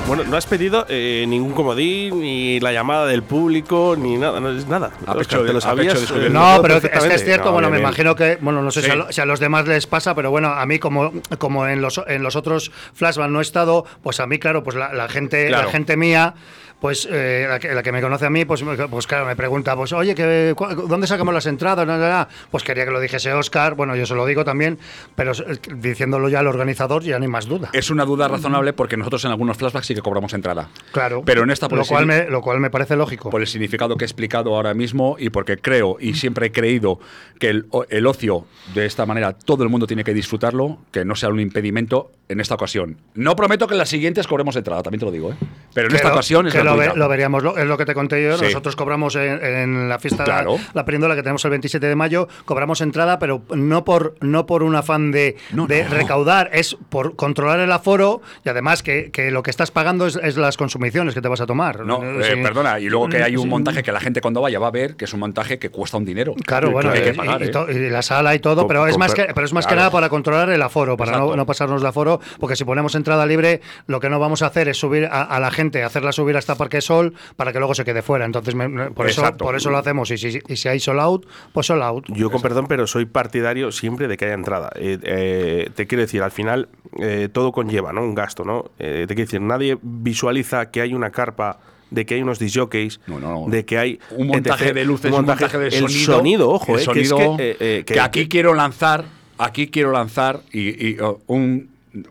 S1: Bueno, no has pedido eh, ningún comodín, ni la llamada del público, ni nada, no es nada.
S3: A pecho de-
S1: te lo
S3: a
S1: sabías.
S3: pecho
S1: eh,
S2: No, pero es que es
S1: perfectamente.
S2: cierto,
S1: No,
S2: bueno, me
S1: bien,
S2: imagino que, bueno, no sé si, a
S3: Sí.
S2: lo- si a los demás les pasa, pero bueno, a mí como, como en los en los otros flashbacks no he estado, pues a mí, claro, pues la, la gente,
S3: Claro.
S2: la gente mía, pues eh, la, que, la que me conoce a mí, pues, pues claro, me pregunta, pues oye, que, ¿dónde sacamos las entradas? Na, na, na. Pues quería que lo dijese Oscar, bueno, yo se lo digo también, pero eh, diciéndolo ya al organizador ya no hay más duda.
S3: Es una duda razonable porque nosotros en algunos flashbacks sí que cobramos entrada.
S2: Claro.
S3: Pero en esta por
S2: lo cual, me, lo cual me parece lógico.
S3: por el significado que he explicado ahora mismo y porque creo y siempre he creído que el, el ocio de esta manera todo el mundo tiene que disfrutarlo, que no sea un impedimento en esta ocasión. No prometo que en las siguientes cobremos entrada, también te lo digo, ¿eh? pero en esta ocasión es
S2: que lo, ve-
S3: gratuita.
S2: lo veríamos, lo- es lo que te conté yo.
S3: Sí.
S2: Nosotros cobramos en, en la fiesta
S3: Claro.
S2: La Perindola que tenemos el 27 de mayo, cobramos entrada, pero no por no por un afán de,
S3: No,
S2: de
S3: no.
S2: recaudar, es por controlar el aforo y además que, que lo que estás pagando es, es las consumiciones que te vas a tomar.
S3: No,
S2: Eh,
S3: eh, perdona, y luego que hay un
S2: Sí.
S3: montaje que la gente cuando vaya va a ver que es un montaje que cuesta un dinero.
S2: Claro,
S3: Que
S2: bueno,
S3: hay que
S2: y-
S3: pagar,
S2: y,
S3: ¿eh?
S2: la sala y todo, pero es más que, pero es más que nada para controlar el aforo, para no, pasarnos de aforo, porque si ponemos entrada libre, lo que no vamos a hacer es subir a, a la gente, hacerla subir hasta Parque Sol para que luego se quede fuera. Entonces, me- por eso,
S3: Exacto.
S2: por eso lo hacemos. Y si, y si hay sold out, pues sold out.
S1: Yo con perdón, pero soy partidario siempre de que haya entrada. Eh, eh, te quiero decir, al final eh, todo conlleva, ¿no? Un gasto, ¿no? Eh, te quiero decir, nadie visualiza que hay una carpa de que hay unos disjockeys,
S3: No, no, no.
S1: de que hay
S3: un montaje
S1: etc.
S3: de luces, un montaje, de
S1: el
S3: sonido.
S1: sonido, ojo,
S3: el
S1: eh, que es
S3: sonido
S1: que, eh, eh,
S3: que aquí quiero lanzar, aquí quiero lanzar y, y, oh, un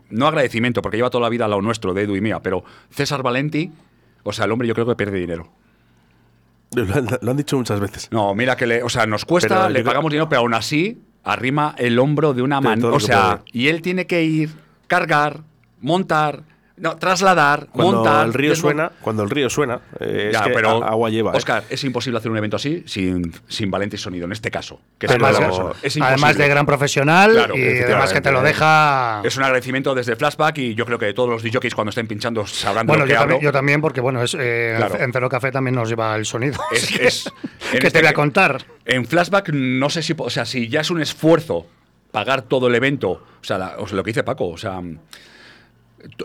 S3: no agradecimiento porque lleva toda la vida a lo nuestro de Edu y mía, pero César Valenti, o sea, el hombre yo creo que pierde dinero.
S1: Lo han, lo han dicho muchas veces.
S3: No, mira que le, o sea, nos cuesta,
S1: Pero
S3: le
S1: creo-
S3: pagamos dinero, pero aún así arrima el hombro de una
S1: lo
S3: o sea,
S1: puede.
S3: y él tiene que ir cargar, montar, no, trasladar,
S1: Cuando
S3: montar,
S1: el río suena, cuando el río suena, eh,
S3: Ya,
S1: es que
S3: pero
S1: agua lleva. ¿eh?
S3: Oscar, es imposible hacer un evento así sin, sin Valente y sonido, en este caso. Que es
S2: Además.
S3: Es
S2: además de gran profesional
S3: Claro,
S2: y además que te lo deja.
S3: Es un agradecimiento desde Flashback y yo creo que todos los DJs cuando estén pinchando sabrán de
S2: Bueno,
S3: lo que
S2: yo también,
S3: hablo.
S2: yo también, porque bueno, es, eh,
S3: Claro.
S2: en Cero Café también nos lleva el sonido.
S3: Es-
S2: Así que-
S3: es- en
S2: ¿Qué
S3: este
S2: te voy a
S3: que-
S2: contar?
S3: En Flashback no sé si, o sea, si ya es un esfuerzo pagar todo el evento, o sea, la- o sea, lo que dice Paco, o sea,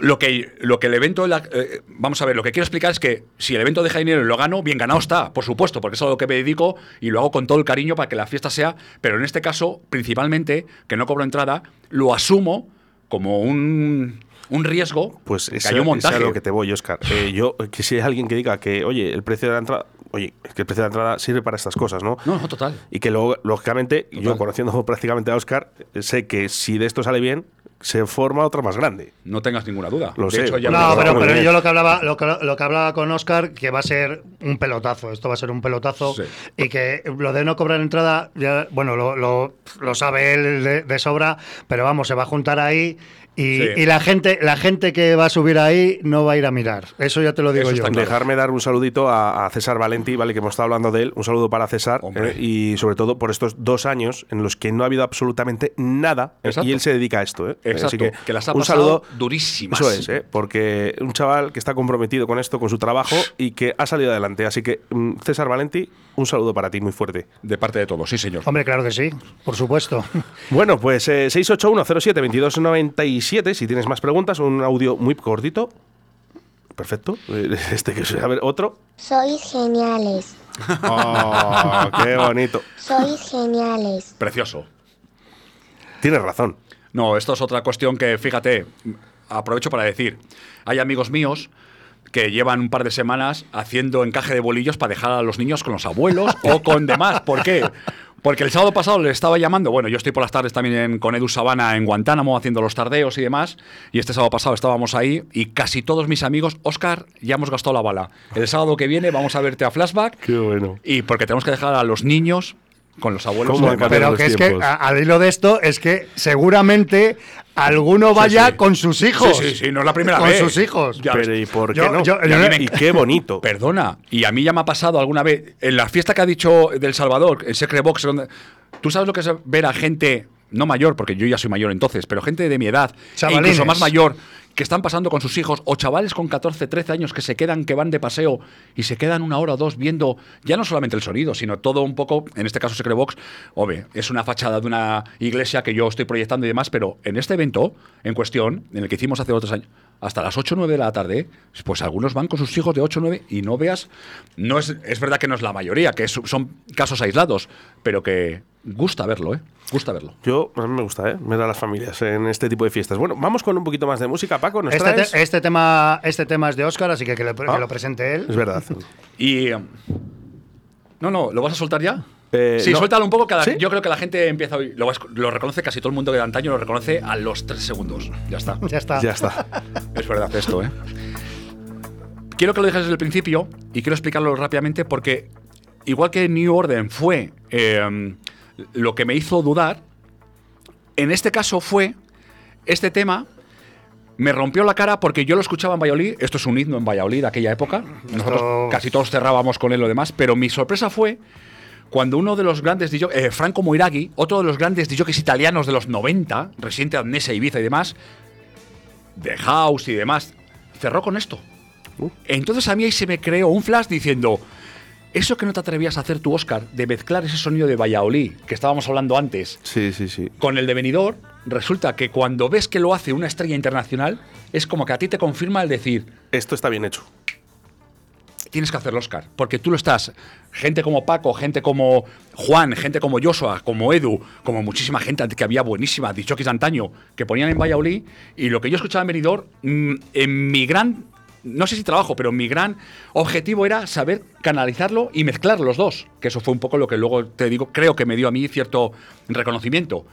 S3: lo que, lo que el evento, la- eh, vamos a ver, lo que quiero explicar es que si el evento deja dinero y lo gano, bien ganado está, por supuesto, porque es a lo que me dedico y lo hago con todo el cariño para que la fiesta sea, pero en este caso, principalmente, que no cobro entrada, lo asumo como un, un riesgo
S1: Pues
S3: que
S1: es
S3: hay un montaje.
S1: a lo que te voy, Oscar. Eh, yo, eh, que si hay alguien que diga que, oye, el precio de la entrada, oye, es que el precio de la entrada sirve para estas cosas, ¿no?
S3: No, no, total.
S1: Y que luego, lógicamente, yo conociendo [laughs] prácticamente a Oscar, sé que si de esto sale bien, se forma otra más grande.
S3: No tengas ninguna duda.
S1: Lo
S3: de
S1: sé.
S3: hecho, ya
S2: No, pero, yo lo que hablaba, lo que, lo que hablaba con Oscar, que va a ser un pelotazo. Esto va a ser un pelotazo.
S3: Sí.
S2: Y que lo de no cobrar entrada, ya, bueno, lo, lo- lo sabe él de, de sobra, pero vamos, se va a juntar ahí. Y,
S3: Sí.
S2: y la gente, la gente que va a subir ahí no va a ir a mirar. Eso ya te lo digo
S3: Eso
S2: yo.
S3: claro.
S1: Dejarme dar un saludito a, a César Valenti, ¿vale? Que hemos estado hablando de él. Un saludo para César. Eh, y sobre todo por estos dos años en los que no ha habido absolutamente nada. eh,
S3: Exacto.
S1: y él se dedica a esto, ¿eh?
S3: Exacto,
S1: Así que,
S3: que las ha
S1: un saludo.
S3: durísimas.
S1: Eso es, ¿eh? Porque un chaval que está comprometido con esto, con su trabajo y que ha salido adelante. Así que, mm, César Valenti, un saludo para ti muy fuerte.
S3: De parte de todos, sí, señor.
S2: Hombre, claro que sí, por supuesto. [laughs]
S1: Bueno, pues eh, 681072297, si tienes más preguntas, un audio muy cortito. Perfecto. [laughs] Este que a ver, otro.
S7: Sois geniales, [laughs]
S1: Oh, qué bonito.
S7: sois geniales.
S3: Precioso.
S1: Tienes razón.
S3: No, esto es otra cuestión que, fíjate, aprovecho para decir, hay amigos míos que llevan un par de semanas haciendo encaje de bolillos para dejar a los niños con los abuelos o con demás. ¿Por qué? Porque el sábado pasado le estaba llamando, bueno, yo estoy por las tardes también en- con Edu Sabana en Guantánamo haciendo los tardeos y demás, y este sábado pasado estábamos ahí y casi todos mis amigos, Oscar, ya hemos gastado la bala. El sábado que viene vamos a verte a Flashback
S1: Qué bueno.
S3: y porque tenemos que dejar a los niños con los abuelos.
S1: ¿Cómo
S3: y
S1: han
S3: demás.
S1: cambiado
S2: Pero
S1: los
S2: que es que, a- al hilo de esto, es que seguramente alguno vaya
S3: sí.
S2: con sus hijos.
S3: Sí, sí, sí, no es la primera
S2: con
S3: vez.
S2: sus hijos.
S3: Ya
S1: Pero. ¿y por qué
S2: Yo-
S1: no?
S2: yo-
S1: Y
S2: yo-
S1: a mí me- y qué bonito.
S3: Perdona, y a mí ya me ha pasado alguna vez, en la fiesta que ha dicho del Salvador, en Secret Box, donde- tú sabes lo que es ver a gente, no mayor, porque yo ya soy mayor entonces, pero gente de mi edad, e
S2: Chavalines.
S3: incluso más mayor, que están pasando con sus hijos, o chavales con 14, 13 años que se quedan, que van de paseo y se quedan una hora o dos viendo ya no solamente el sonido, sino todo un poco, en este caso Secret Box, obvio, es una fachada de una iglesia que yo estoy proyectando y demás, pero en este evento en cuestión, en el que hicimos hace otros años, hasta las 8 o 9 de la tarde, pues algunos van con sus hijos de 8 o 9 y no veas, no es, es verdad que no es la mayoría, que son casos aislados, pero que gusta verlo, ¿eh? Gusta verlo.
S1: Yo, a mí me gusta, ¿eh? Ver a las familias en este tipo de fiestas. Bueno, vamos con un poquito más de música, Paco. ¿Nos
S2: Este,
S1: traes?
S2: te- este tema, este tema es de Oscar, así que que, le- que
S1: Ah.
S2: lo presente él.
S1: Es verdad. [laughs]
S3: Y. um, No, no, ¿lo vas a soltar ya?
S1: Eh,
S3: sí,
S1: no.
S3: suéltalo un poco. la-
S1: ¿Sí?
S3: Yo creo que la gente empieza oír- lo, lo reconoce casi todo el mundo de antaño, lo reconoce a los tres segundos. Ya está. [laughs]
S2: Ya está.
S1: Ya está. [laughs]
S3: Es verdad esto, ¿eh? Quiero que lo dejes desde el principio y quiero explicarlo rápidamente porque, igual que New Order fue eh, lo que me hizo dudar, en este caso fue este tema. Me rompió la cara porque yo lo escuchaba en Valladolid. Esto es un himno en Valladolid de aquella época. Nosotros casi todos cerrábamos con él lo demás. Pero mi sorpresa fue cuando uno de los grandes DJ, eh, Franco Moiraghi, otro de los grandes DJs italianos de los 90, residente de Amnesia, Ibiza y demás, de House y demás, cerró con esto. Entonces a mí ahí se me creó un flash diciendo, eso que no te atrevías a hacer tu Oscar, de mezclar ese sonido de Valladolid, que estábamos hablando antes,
S1: Sí, sí, sí.
S3: con el de venidor, resulta que cuando ves que lo hace una estrella internacional, es como que a ti te confirma el decir,
S1: Esto está bien hecho.
S3: tienes que hacer el Oscar, porque tú lo estás. Gente como Paco, gente como Juan, gente como Joshua, como Edu, como muchísima gente que había buenísima, dichokis de antaño, que ponían en Valladolid, y lo que yo escuchaba en Benidorm, mm, en mi gran, no sé si trabajo, pero mi gran objetivo era saber canalizarlo y mezclar los dos, que eso fue un poco lo que luego te digo, creo que me dio a mí cierto reconocimiento.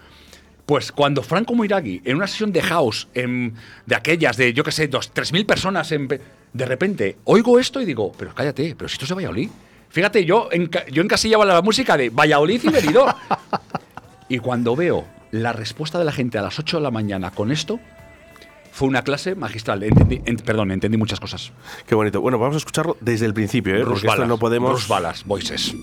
S3: Pues cuando Franco Moiraghi, en una sesión de house, en- de aquellas de, yo qué sé, dos, tres mil personas, en- de repente oigo esto y digo, pero cállate, pero si esto es de Valladolid. Fíjate, yo, enca- yo encasillaba la música de Valladolid y Benidorm. [laughs] y cuando veo la respuesta de la gente a las 8 de la mañana con esto, fue una clase magistral. Entendí, en- perdón, entendí muchas cosas.
S1: Qué bonito. Bueno, vamos a escucharlo desde el principio, ¿eh?
S3: Bruce
S1: Porque esto
S3: Balas,
S1: no podemos.
S3: Bruce Balas, Voices.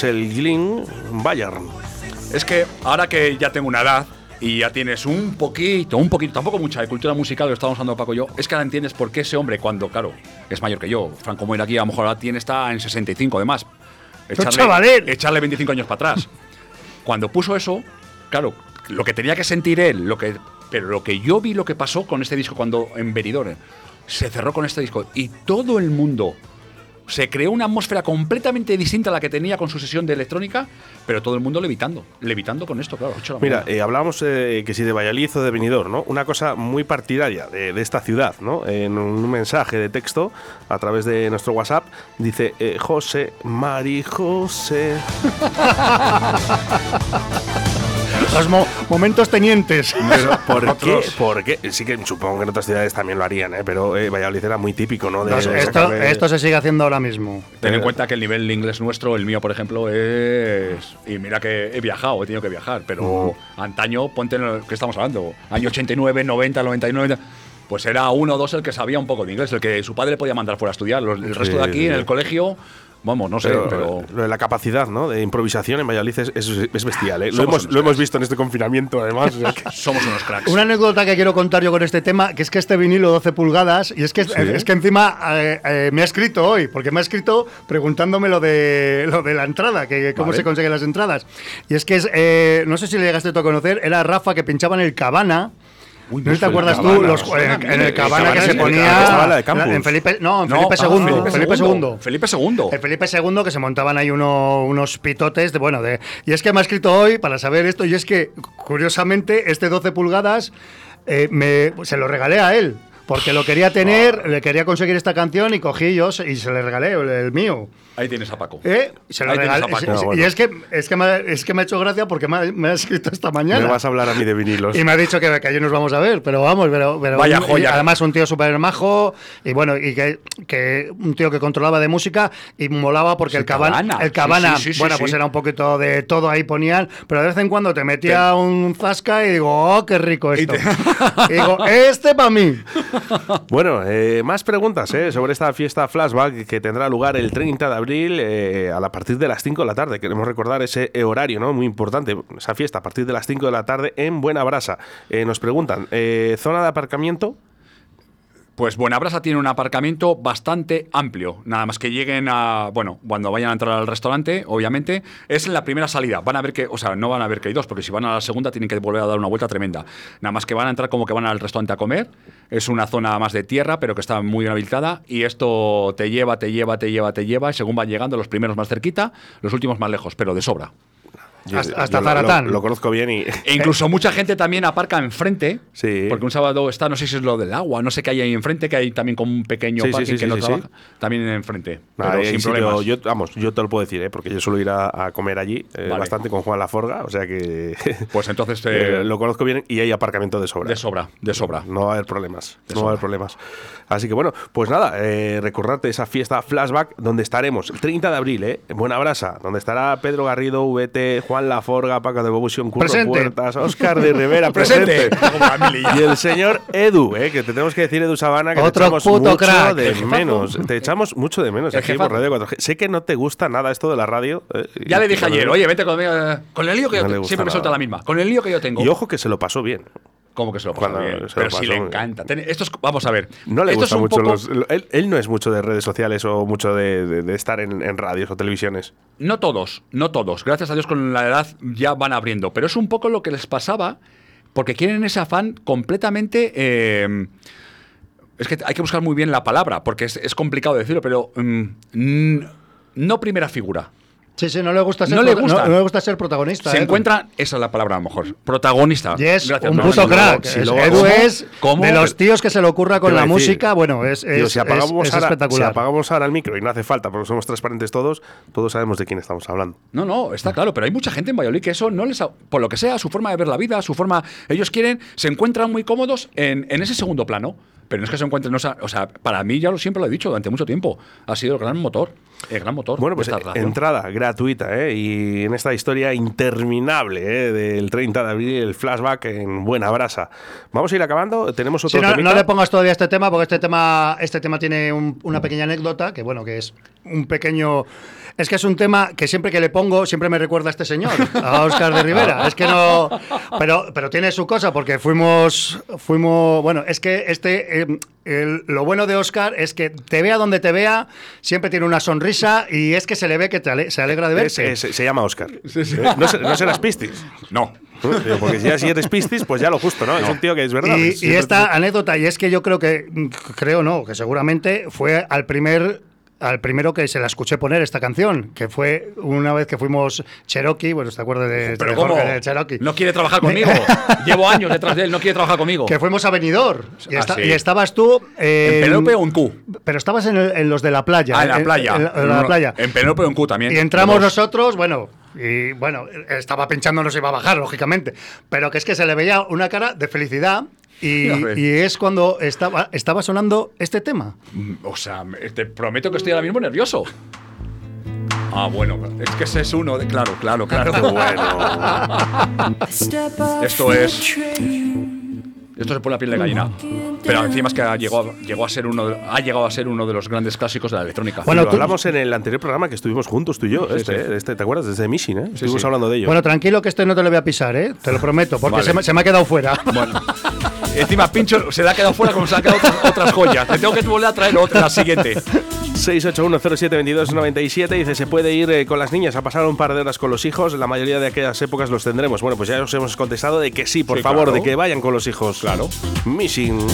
S1: Russell Glynn Bayern.
S3: Es que ahora que ya tengo una edad y ya tienes un poquito, un poquito, tampoco mucha de cultura musical, lo estábamos hablando Paco y yo, es que ahora entiendes por qué ese hombre, cuando, claro, es mayor que yo, Franco Moira aquí a lo mejor ahora tiene, está en 65 además.
S2: chavalín!
S3: echarle 25 años para atrás. Cuando puso eso, claro, lo que tenía que sentir él, lo que, pero lo que yo vi lo que pasó con este disco cuando en Benidorm se cerró con este disco y todo el mundo se creó una atmósfera completamente distinta a la que tenía con su sesión de electrónica, pero todo el mundo levitando, levitando con esto, claro.
S1: Mira, eh, hablábamos eh, que si de Valladolid o de Benidorm, ¿no? Una cosa muy partidaria de, de esta ciudad, ¿no? En un mensaje de texto a través de nuestro WhatsApp dice eh, José, Mari José. [laughs]
S2: Los mo- momentos tenientes.
S1: Pero, ¿por [laughs] qué? ¿Por qué? Sí que supongo que en otras ciudades también lo harían, ¿eh? Pero eh, Valladolid era muy típico, ¿no? De- de
S2: esto, se sigue haciendo ahora mismo.
S3: Ten en cuenta que el nivel de inglés nuestro, el mío, por ejemplo, es. Y mira que he viajado, he tenido que viajar, pero antaño, ponte en el que estamos hablando, año 89, 90, 99. Pues era uno o dos el que sabía un poco de inglés, el que su padre podía mandar fuera a estudiar. El resto de aquí,
S1: sí.
S3: en el colegio, vamos, no sé,
S1: Pero,
S3: pero.
S1: lo de la capacidad ¿no? de improvisación en Valladolid es, es- es bestial. ¿eh? Lo, hemos, lo hemos visto en este confinamiento, además. o sea que- [laughs]
S3: Somos unos cracks.
S2: Una anécdota que quiero contar yo con este tema, que es que este vinilo 12 pulgadas, y es que, es que encima eh, eh, me ha escrito hoy, porque me ha escrito preguntándome lo de, lo de la entrada, que cómo
S3: Vale.
S2: se consiguen las entradas. Y es que es, eh, no sé si le llegaste tú a conocer, era Rafa que pinchaba en el Cabana.
S3: Uy,
S2: ¿No te acuerdas tú? Los-
S3: suena
S2: en, en el Cabana que se ponía.
S1: la de.
S2: En Felipe, no, en
S3: No,
S2: Felipe
S3: ah,
S2: II.
S3: Felipe
S2: Felipe
S3: II. Felipe II.
S2: El Felipe II que se montaban ahí uno- unos pitotes de bueno de y es que me ha escrito hoy para saber esto y es que curiosamente este 12 pulgadas eh, me, se lo regalé a él porque lo quería tener, le quería conseguir esta canción y cogí yo y se le regalé el, el mío.
S3: Ahí tienes a Paco.
S2: ¿Eh? Se lo
S3: Ahí tienes a Paco.
S1: Ah, bueno.
S2: Y es que, es, que me, ha- es que me ha hecho gracia porque me ha, me ha escrito esta mañana.
S1: Me vas a hablar a mí de vinilos.
S2: Y me ha dicho que, que allí nos vamos a ver, pero vamos, pero, pero
S3: Vaya
S2: un-
S3: joya.
S2: y además un tío súper majo y bueno, y que, que un tío que controlaba de música y molaba porque
S3: Sí,
S2: el cabana,
S3: Cabana.
S2: el cabana,
S3: Sí, sí, sí,
S2: bueno,
S3: sí,
S2: pues
S3: sí.
S2: era un poquito de todo ahí ponían, pero de vez en cuando te metía un zasca y digo, oh, qué rico esto. Y digo, este para mí.
S1: Bueno, eh, más preguntas eh, sobre esta fiesta flashback que tendrá lugar el 30 de abril eh, a partir de las 5 de la tarde. Queremos recordar ese horario, ¿no? Muy importante, esa fiesta a partir de las 5 de la tarde en Buena Brasa. Eh, nos preguntan, eh, ¿zona de aparcamiento?
S3: Pues Buenabrasa tiene un aparcamiento bastante amplio. Nada más que lleguen a. Bueno, cuando vayan a entrar al restaurante, obviamente, es la primera salida. Van a ver que. O sea, no van a ver que hay dos, porque si van a la segunda tienen que volver a dar una vuelta tremenda. Nada más que van a entrar como que van al restaurante a comer. Es una zona más de tierra, pero que está muy bien habilitada. Y esto te lleva, te lleva, te lleva, te lleva. Y según van llegando, los primeros más cerquita, los últimos más lejos, pero de sobra.
S1: Yo-
S2: Hasta- hasta
S1: yo lo-
S2: Zaratán.
S1: Lo, lo conozco bien y. [laughs]
S3: E incluso mucha gente también aparca enfrente.
S1: Sí.
S3: Porque un sábado está, no sé si es lo del agua, no sé qué hay ahí enfrente, que hay también como un pequeño
S1: Sí, sí,
S3: parking
S1: sí,
S3: que
S1: sí,
S3: no
S1: sí,
S3: trabaja.
S1: sí.
S3: También enfrente. Pero sin problemas.
S1: yo, vamos, yo te lo puedo decir, ¿eh? porque yo suelo ir a, a comer allí eh,
S3: Vale.
S1: bastante con Juan Laforga, o sea que [laughs]
S3: Pues entonces eh,
S1: eh, lo conozco bien y hay aparcamiento de sobra.
S3: de sobra, de sobra.
S1: No va a haber problemas.
S3: De
S1: no va a haber problemas. Así que bueno, pues nada, eh, recordarte esa fiesta flashback donde estaremos el 30 de abril, ¿eh? En Buena Brasa, donde estará Pedro Garrido, VT, Juan Laforga, Paco de Bobusión, Curro
S2: Presente.
S1: Puertas, Oscar de Rivera, [laughs]
S3: Presente.
S1: Y el señor Edu, ¿eh? que te tenemos que decir, Edu Sabana, que
S2: Otro
S1: te echamos
S2: puto
S1: mucho
S2: crack.
S1: de menos. Te echamos mucho de menos
S3: El
S1: aquí por. Radio 4G. Sé que no te gusta nada esto de la radio. eh,
S3: Ya le dije ayer, oye, vete conmigo. eh, Con el lío que
S1: No
S3: yo
S1: le
S3: te-
S1: gusta
S3: siempre me
S1: nada.
S3: suelta la misma. Con el lío que yo tengo.
S1: Y ojo que se lo pasó bien.
S3: ¿Cómo que se lo pasa
S1: Cuando
S3: bien?
S1: se lo
S3: Pero
S1: pasó
S3: sí le
S1: bien.
S3: encanta. Ten- Esto es, vamos a ver.
S1: No le gusta mucho
S3: poco-
S1: los. lo- Él, él no es mucho de redes sociales o mucho de, de- de estar en, en radios o televisiones.
S3: No todos, no todos. Gracias a Dios con la edad ya van abriendo. Pero es un poco lo que les pasaba porque quieren ese afán completamente... eh, es que hay que buscar muy bien la palabra porque es, es complicado decirlo, pero mm, no primera figura.
S2: Sí, sí, no le gusta ser,
S3: No le gusta.
S2: no- no le gusta ser protagonista.
S3: Se
S2: ¿eh?
S3: encuentran, esa es la palabra a lo mejor, protagonista.
S2: Y es
S3: Gracias,
S2: un puto
S3: si
S2: crack.
S3: si
S2: Edu
S3: ¿Cómo?
S2: es
S3: ¿Cómo?
S2: de los tíos que se le ocurra con la
S1: decir,
S2: música. Bueno, es, es,
S1: Digo, si, apagamos
S2: es
S1: ahora, si
S2: espectacular.
S1: apagamos ahora el micro y no hace falta, porque somos transparentes todos, todos sabemos de quién estamos hablando.
S3: No, no, está claro, pero hay mucha gente en Valladolid que eso no les... ha- por lo que sea, su forma de ver la vida, su forma... Ellos quieren, se encuentran muy cómodos en, en ese segundo plano. Pero no es que se encuentren... no sea- o sea, para mí, ya lo siempre lo he dicho durante mucho tiempo, ha sido el gran motor. El gran motor
S1: Bueno, pues
S3: de esta
S1: eh, entrada
S8: gratuita, ¿eh? Y en esta historia interminable ¿eh? del 30 de abril, el flashback en buena brasa. Vamos a ir acabando. Tenemos
S2: Sí,
S8: otro
S2: no,
S8: temita?
S2: no le pongas todavía este tema, porque este tema, este tema tiene un- una pequeña anécdota, que bueno, que es un pequeño. Es que es un tema que siempre que le pongo, siempre me recuerda a este señor, a Óscar de Rivera. Es que no. Pero, pero tiene su cosa, porque fuimos. fuimos Bueno, es que este. eh, el- lo bueno de Óscar es que te vea donde te vea, siempre tiene una sonrisa y es que se le ve que te ale- se alegra de verte.
S8: es- se llama Oscar. No, se- no serás Pistis.
S3: No.
S8: Porque ya si eres Pistis, pues ya lo justo, ¿no? Es un tío que es verdad.
S2: Y,
S8: es-
S2: y esta anécdota, y es que yo creo que, creo no, que seguramente fue al primer al primero que se la escuché poner esta canción, que fue una vez que fuimos Cherokee, bueno, ¿te acuerdas de,
S3: Pero
S2: de
S3: ¿cómo?
S2: Jorge de Cherokee?
S3: No quiere trabajar conmigo. [laughs] Llevo años detrás de él, no quiere trabajar conmigo.
S2: Que fuimos a Benidorm. Y,
S3: Ah,
S2: esta-
S3: sí.
S2: y estabas tú... eh,
S3: ¿En Penélope o en Q?
S2: Pero estabas en, el- en los de la playa.
S3: Ah, en la playa.
S2: En, en la playa.
S3: En o en Q también.
S2: Y entramos nosotros, bueno, y bueno, estaba pinchando, no se iba a bajar, lógicamente. Pero que es que se le veía una cara de felicidad. Y, [laughs] y es cuando estaba, estaba sonando este tema.
S3: Mm, O sea, te prometo que estoy ahora mismo nervioso. Ah, bueno, es que ese es uno de. Claro, claro, claro. [laughs] Esto es. Esto se pone la piel de gallina. Pero encima es que ha llegado, llegó a ser uno de- ha llegado a ser uno de los grandes clásicos de la electrónica.
S8: Bueno, lo hablamos en el anterior programa que estuvimos juntos tú y yo.
S3: Sí,
S8: este,
S3: sí.
S8: ¿eh? este, ¿Te acuerdas? Desde Mission, ¿eh? Estuvimos
S3: sí.
S8: hablando de ello.
S2: Bueno, tranquilo que este no te lo voy a pisar, ¿eh? Te lo prometo, porque
S3: Vale.
S2: se, me, se me ha quedado fuera.
S3: Bueno, [laughs] encima Pincho se le ha quedado fuera como se le han quedado otras, otras joyas. Te tengo que volver a traer otra, la siguiente.
S8: 681072297 dice se puede ir eh, con las niñas a pasar un par de horas con los hijos la mayoría de aquellas épocas los tendremos bueno pues ya os hemos contestado de que sí por
S3: Sí,
S8: favor
S3: claro.
S8: de que vayan con los hijos
S3: Claro.
S8: Missing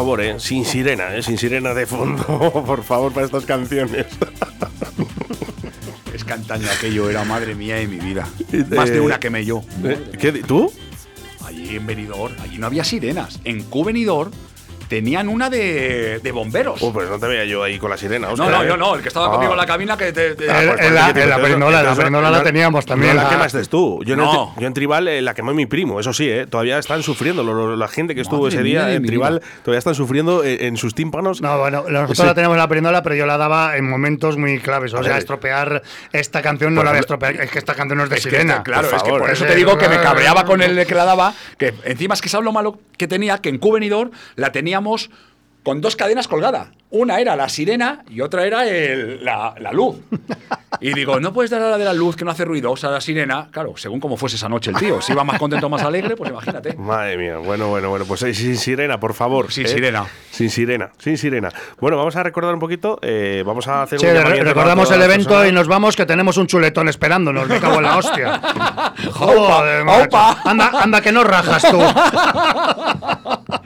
S8: favor eh sin sirena eh sin sirena de fondo [laughs] por favor para estas canciones
S3: Es que antaño aquello era madre mía de mi vida. Más de una quemé yo.
S8: ¿Eh? ¿Qué tú
S3: Allí en Benidorm, allí no había sirenas. En Q Benidorm tenían una de, de bomberos.
S1: Pues no te veía yo ahí con la sirena.
S3: no,
S1: Oscar,
S3: no,
S1: ¿eh?
S3: yo no, el que estaba
S1: Ah.
S3: conmigo en la cabina que te. te-
S2: En-
S3: Ah, pues,
S2: en la-
S3: pues,
S2: en la
S3: pues,
S2: perinola, la perinola la teníamos también.
S1: No la
S2: la-
S1: quemaste tú. Yo, en
S3: No.
S1: yo en Tribal eh, la quemó mi primo, eso sí, ¿eh? todavía están sufriendo. lo- lo- la gente que estuvo
S3: Madre
S1: ese día en Tribal todavía están sufriendo eh, en sus tímpanos.
S2: No, bueno, nosotros
S1: Sí.
S2: la teníamos en la perinola, pero yo la daba en momentos muy claves. O
S1: A
S2: sea, estropear esta canción no la voy a estropear. Es que esta canción no es de sirena.
S3: claro,
S1: por
S3: es que por eso te digo que me cabreaba con el que la daba. Que encima es que sabes lo malo que tenía, que en Cubenidor la teníamos con dos cadenas colgadas. Una era la sirena y otra era el- la, la luz. [laughs] Y digo, no puedes dar a la de la luz que no hace ruido, o sea, la sirena. Claro, según cómo fuese esa noche el tío. Si iba más contento, más alegre, pues imagínate.
S1: Madre mía, bueno, bueno, bueno, pues eh, sin sirena, por favor.
S3: Sin
S1: ¿eh?
S3: sirena.
S1: Sin sirena, sin sirena. Bueno, vamos a recordar un poquito, eh, vamos a hacer
S2: Sí,
S1: un
S2: re- recordamos el evento
S1: personas.
S2: y nos vamos que tenemos un chuletón esperándonos. Me cago en la hostia. [laughs] Joder,
S3: Opa, opa.
S2: Anda, anda que no rajas tú. [laughs]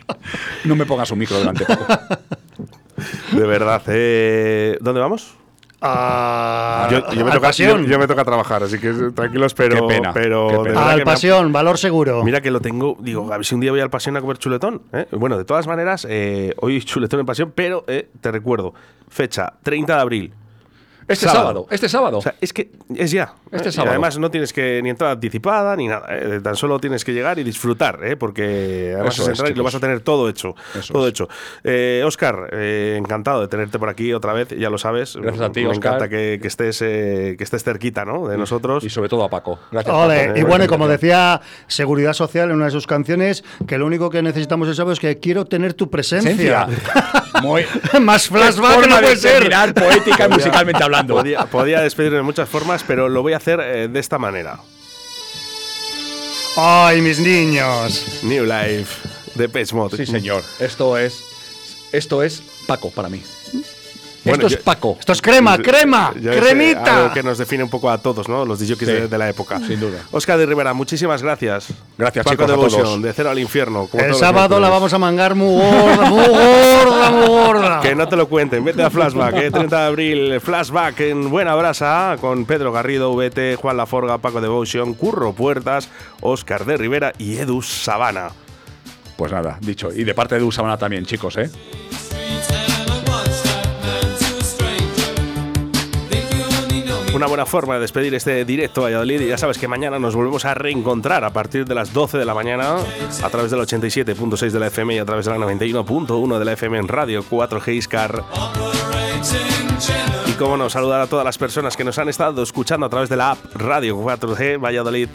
S3: No me pongas un micro delante. Paco. [laughs]
S1: De verdad, eh, ¿dónde vamos?
S2: Ah,
S1: Yo, yo me
S2: al
S1: toca,
S2: pasión.
S1: yo- yo me toca trabajar, así que tranquilos, pero.
S3: Qué pena,
S1: pero
S3: qué pena.
S2: Al
S1: que me ha-
S2: pasión, valor seguro.
S1: Mira que lo tengo, digo, a ver si un día voy al Pasión a comer chuletón. ¿eh? Bueno, de todas maneras, eh, hoy chuletón en Pasión, pero eh, te recuerdo, fecha 30 de abril.
S3: Este
S1: Sábado.
S3: sábado, este sábado.
S1: O sea, es que es ya.
S3: Este
S1: ¿eh? Y
S3: sábado.
S1: además no tienes que ni entrada anticipada ni nada. ¿eh? Tan solo tienes que llegar y disfrutar, ¿eh? porque es
S3: es,
S1: entrar y lo vas a tener todo hecho.
S3: Eso
S1: todo
S3: es.
S1: hecho. Eh, Oscar, eh, encantado de tenerte por aquí otra vez, ya lo sabes.
S3: Gracias a ti,
S1: Me
S3: Óscar.
S1: encanta que, que estés, eh, que estés cerquita ¿no? de nosotros.
S3: y sobre todo a Paco. Gracias.
S2: Ole,
S3: Paco.
S2: y bueno, y como decía Seguridad Social en una de sus canciones, que lo único que necesitamos es saber es que quiero tener tu presencia. [laughs]
S3: Muy. [laughs]
S2: Más flashback
S3: Forma
S2: no
S3: de
S2: puede ser.
S3: terminar poética y musicalmente hablando.
S1: Podía, podía despedirme de muchas formas, pero lo voy a hacer eh, de esta manera.
S2: Ay, mis niños.
S1: New Life de Page Mode.
S3: Sí, señor. Esto es. Esto es Paco para mí.
S1: Bueno,
S3: esto
S1: yo-
S3: es Paco.
S2: Esto es crema, crema,
S1: eh,
S2: cremita.
S1: algo que nos define un poco a todos, ¿no? Los DJs
S3: Sí,
S1: de, de la época.
S3: sin duda.
S1: Oscar de Rivera, muchísimas gracias.
S3: Gracias,
S1: Paco
S3: chicos, a todos.
S1: de cero al infierno. como
S2: El sábado la vamos a mangar muy gorda, muy gorda, muy gorda. [laughs]
S1: Que no te lo cuenten, vete a Flashback, eh, 30 de abril, Flashback en Buena Brasa, con Pedro Garrido, VT, Juan Laforga, Paco Devotion, Curro Puertas, Oscar de Rivera y Edu Sabana.
S3: Pues nada, dicho. Y de parte de Usabana también, chicos, ¿eh?
S1: Una buena forma de despedir este directo a Valladolid y ya sabes que mañana nos volvemos a reencontrar a partir de las 12 de la mañana a través del 87.6 de la FM y a través de la 91.1 de la FM en Radio 4G Iscar. Y cómo no, saludar a todas las personas que nos han estado escuchando a través de la app Radio 4G Valladolid.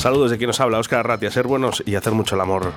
S1: Saludos de quien nos habla, Óscar Arratia, ser buenos y hacer mucho el amor.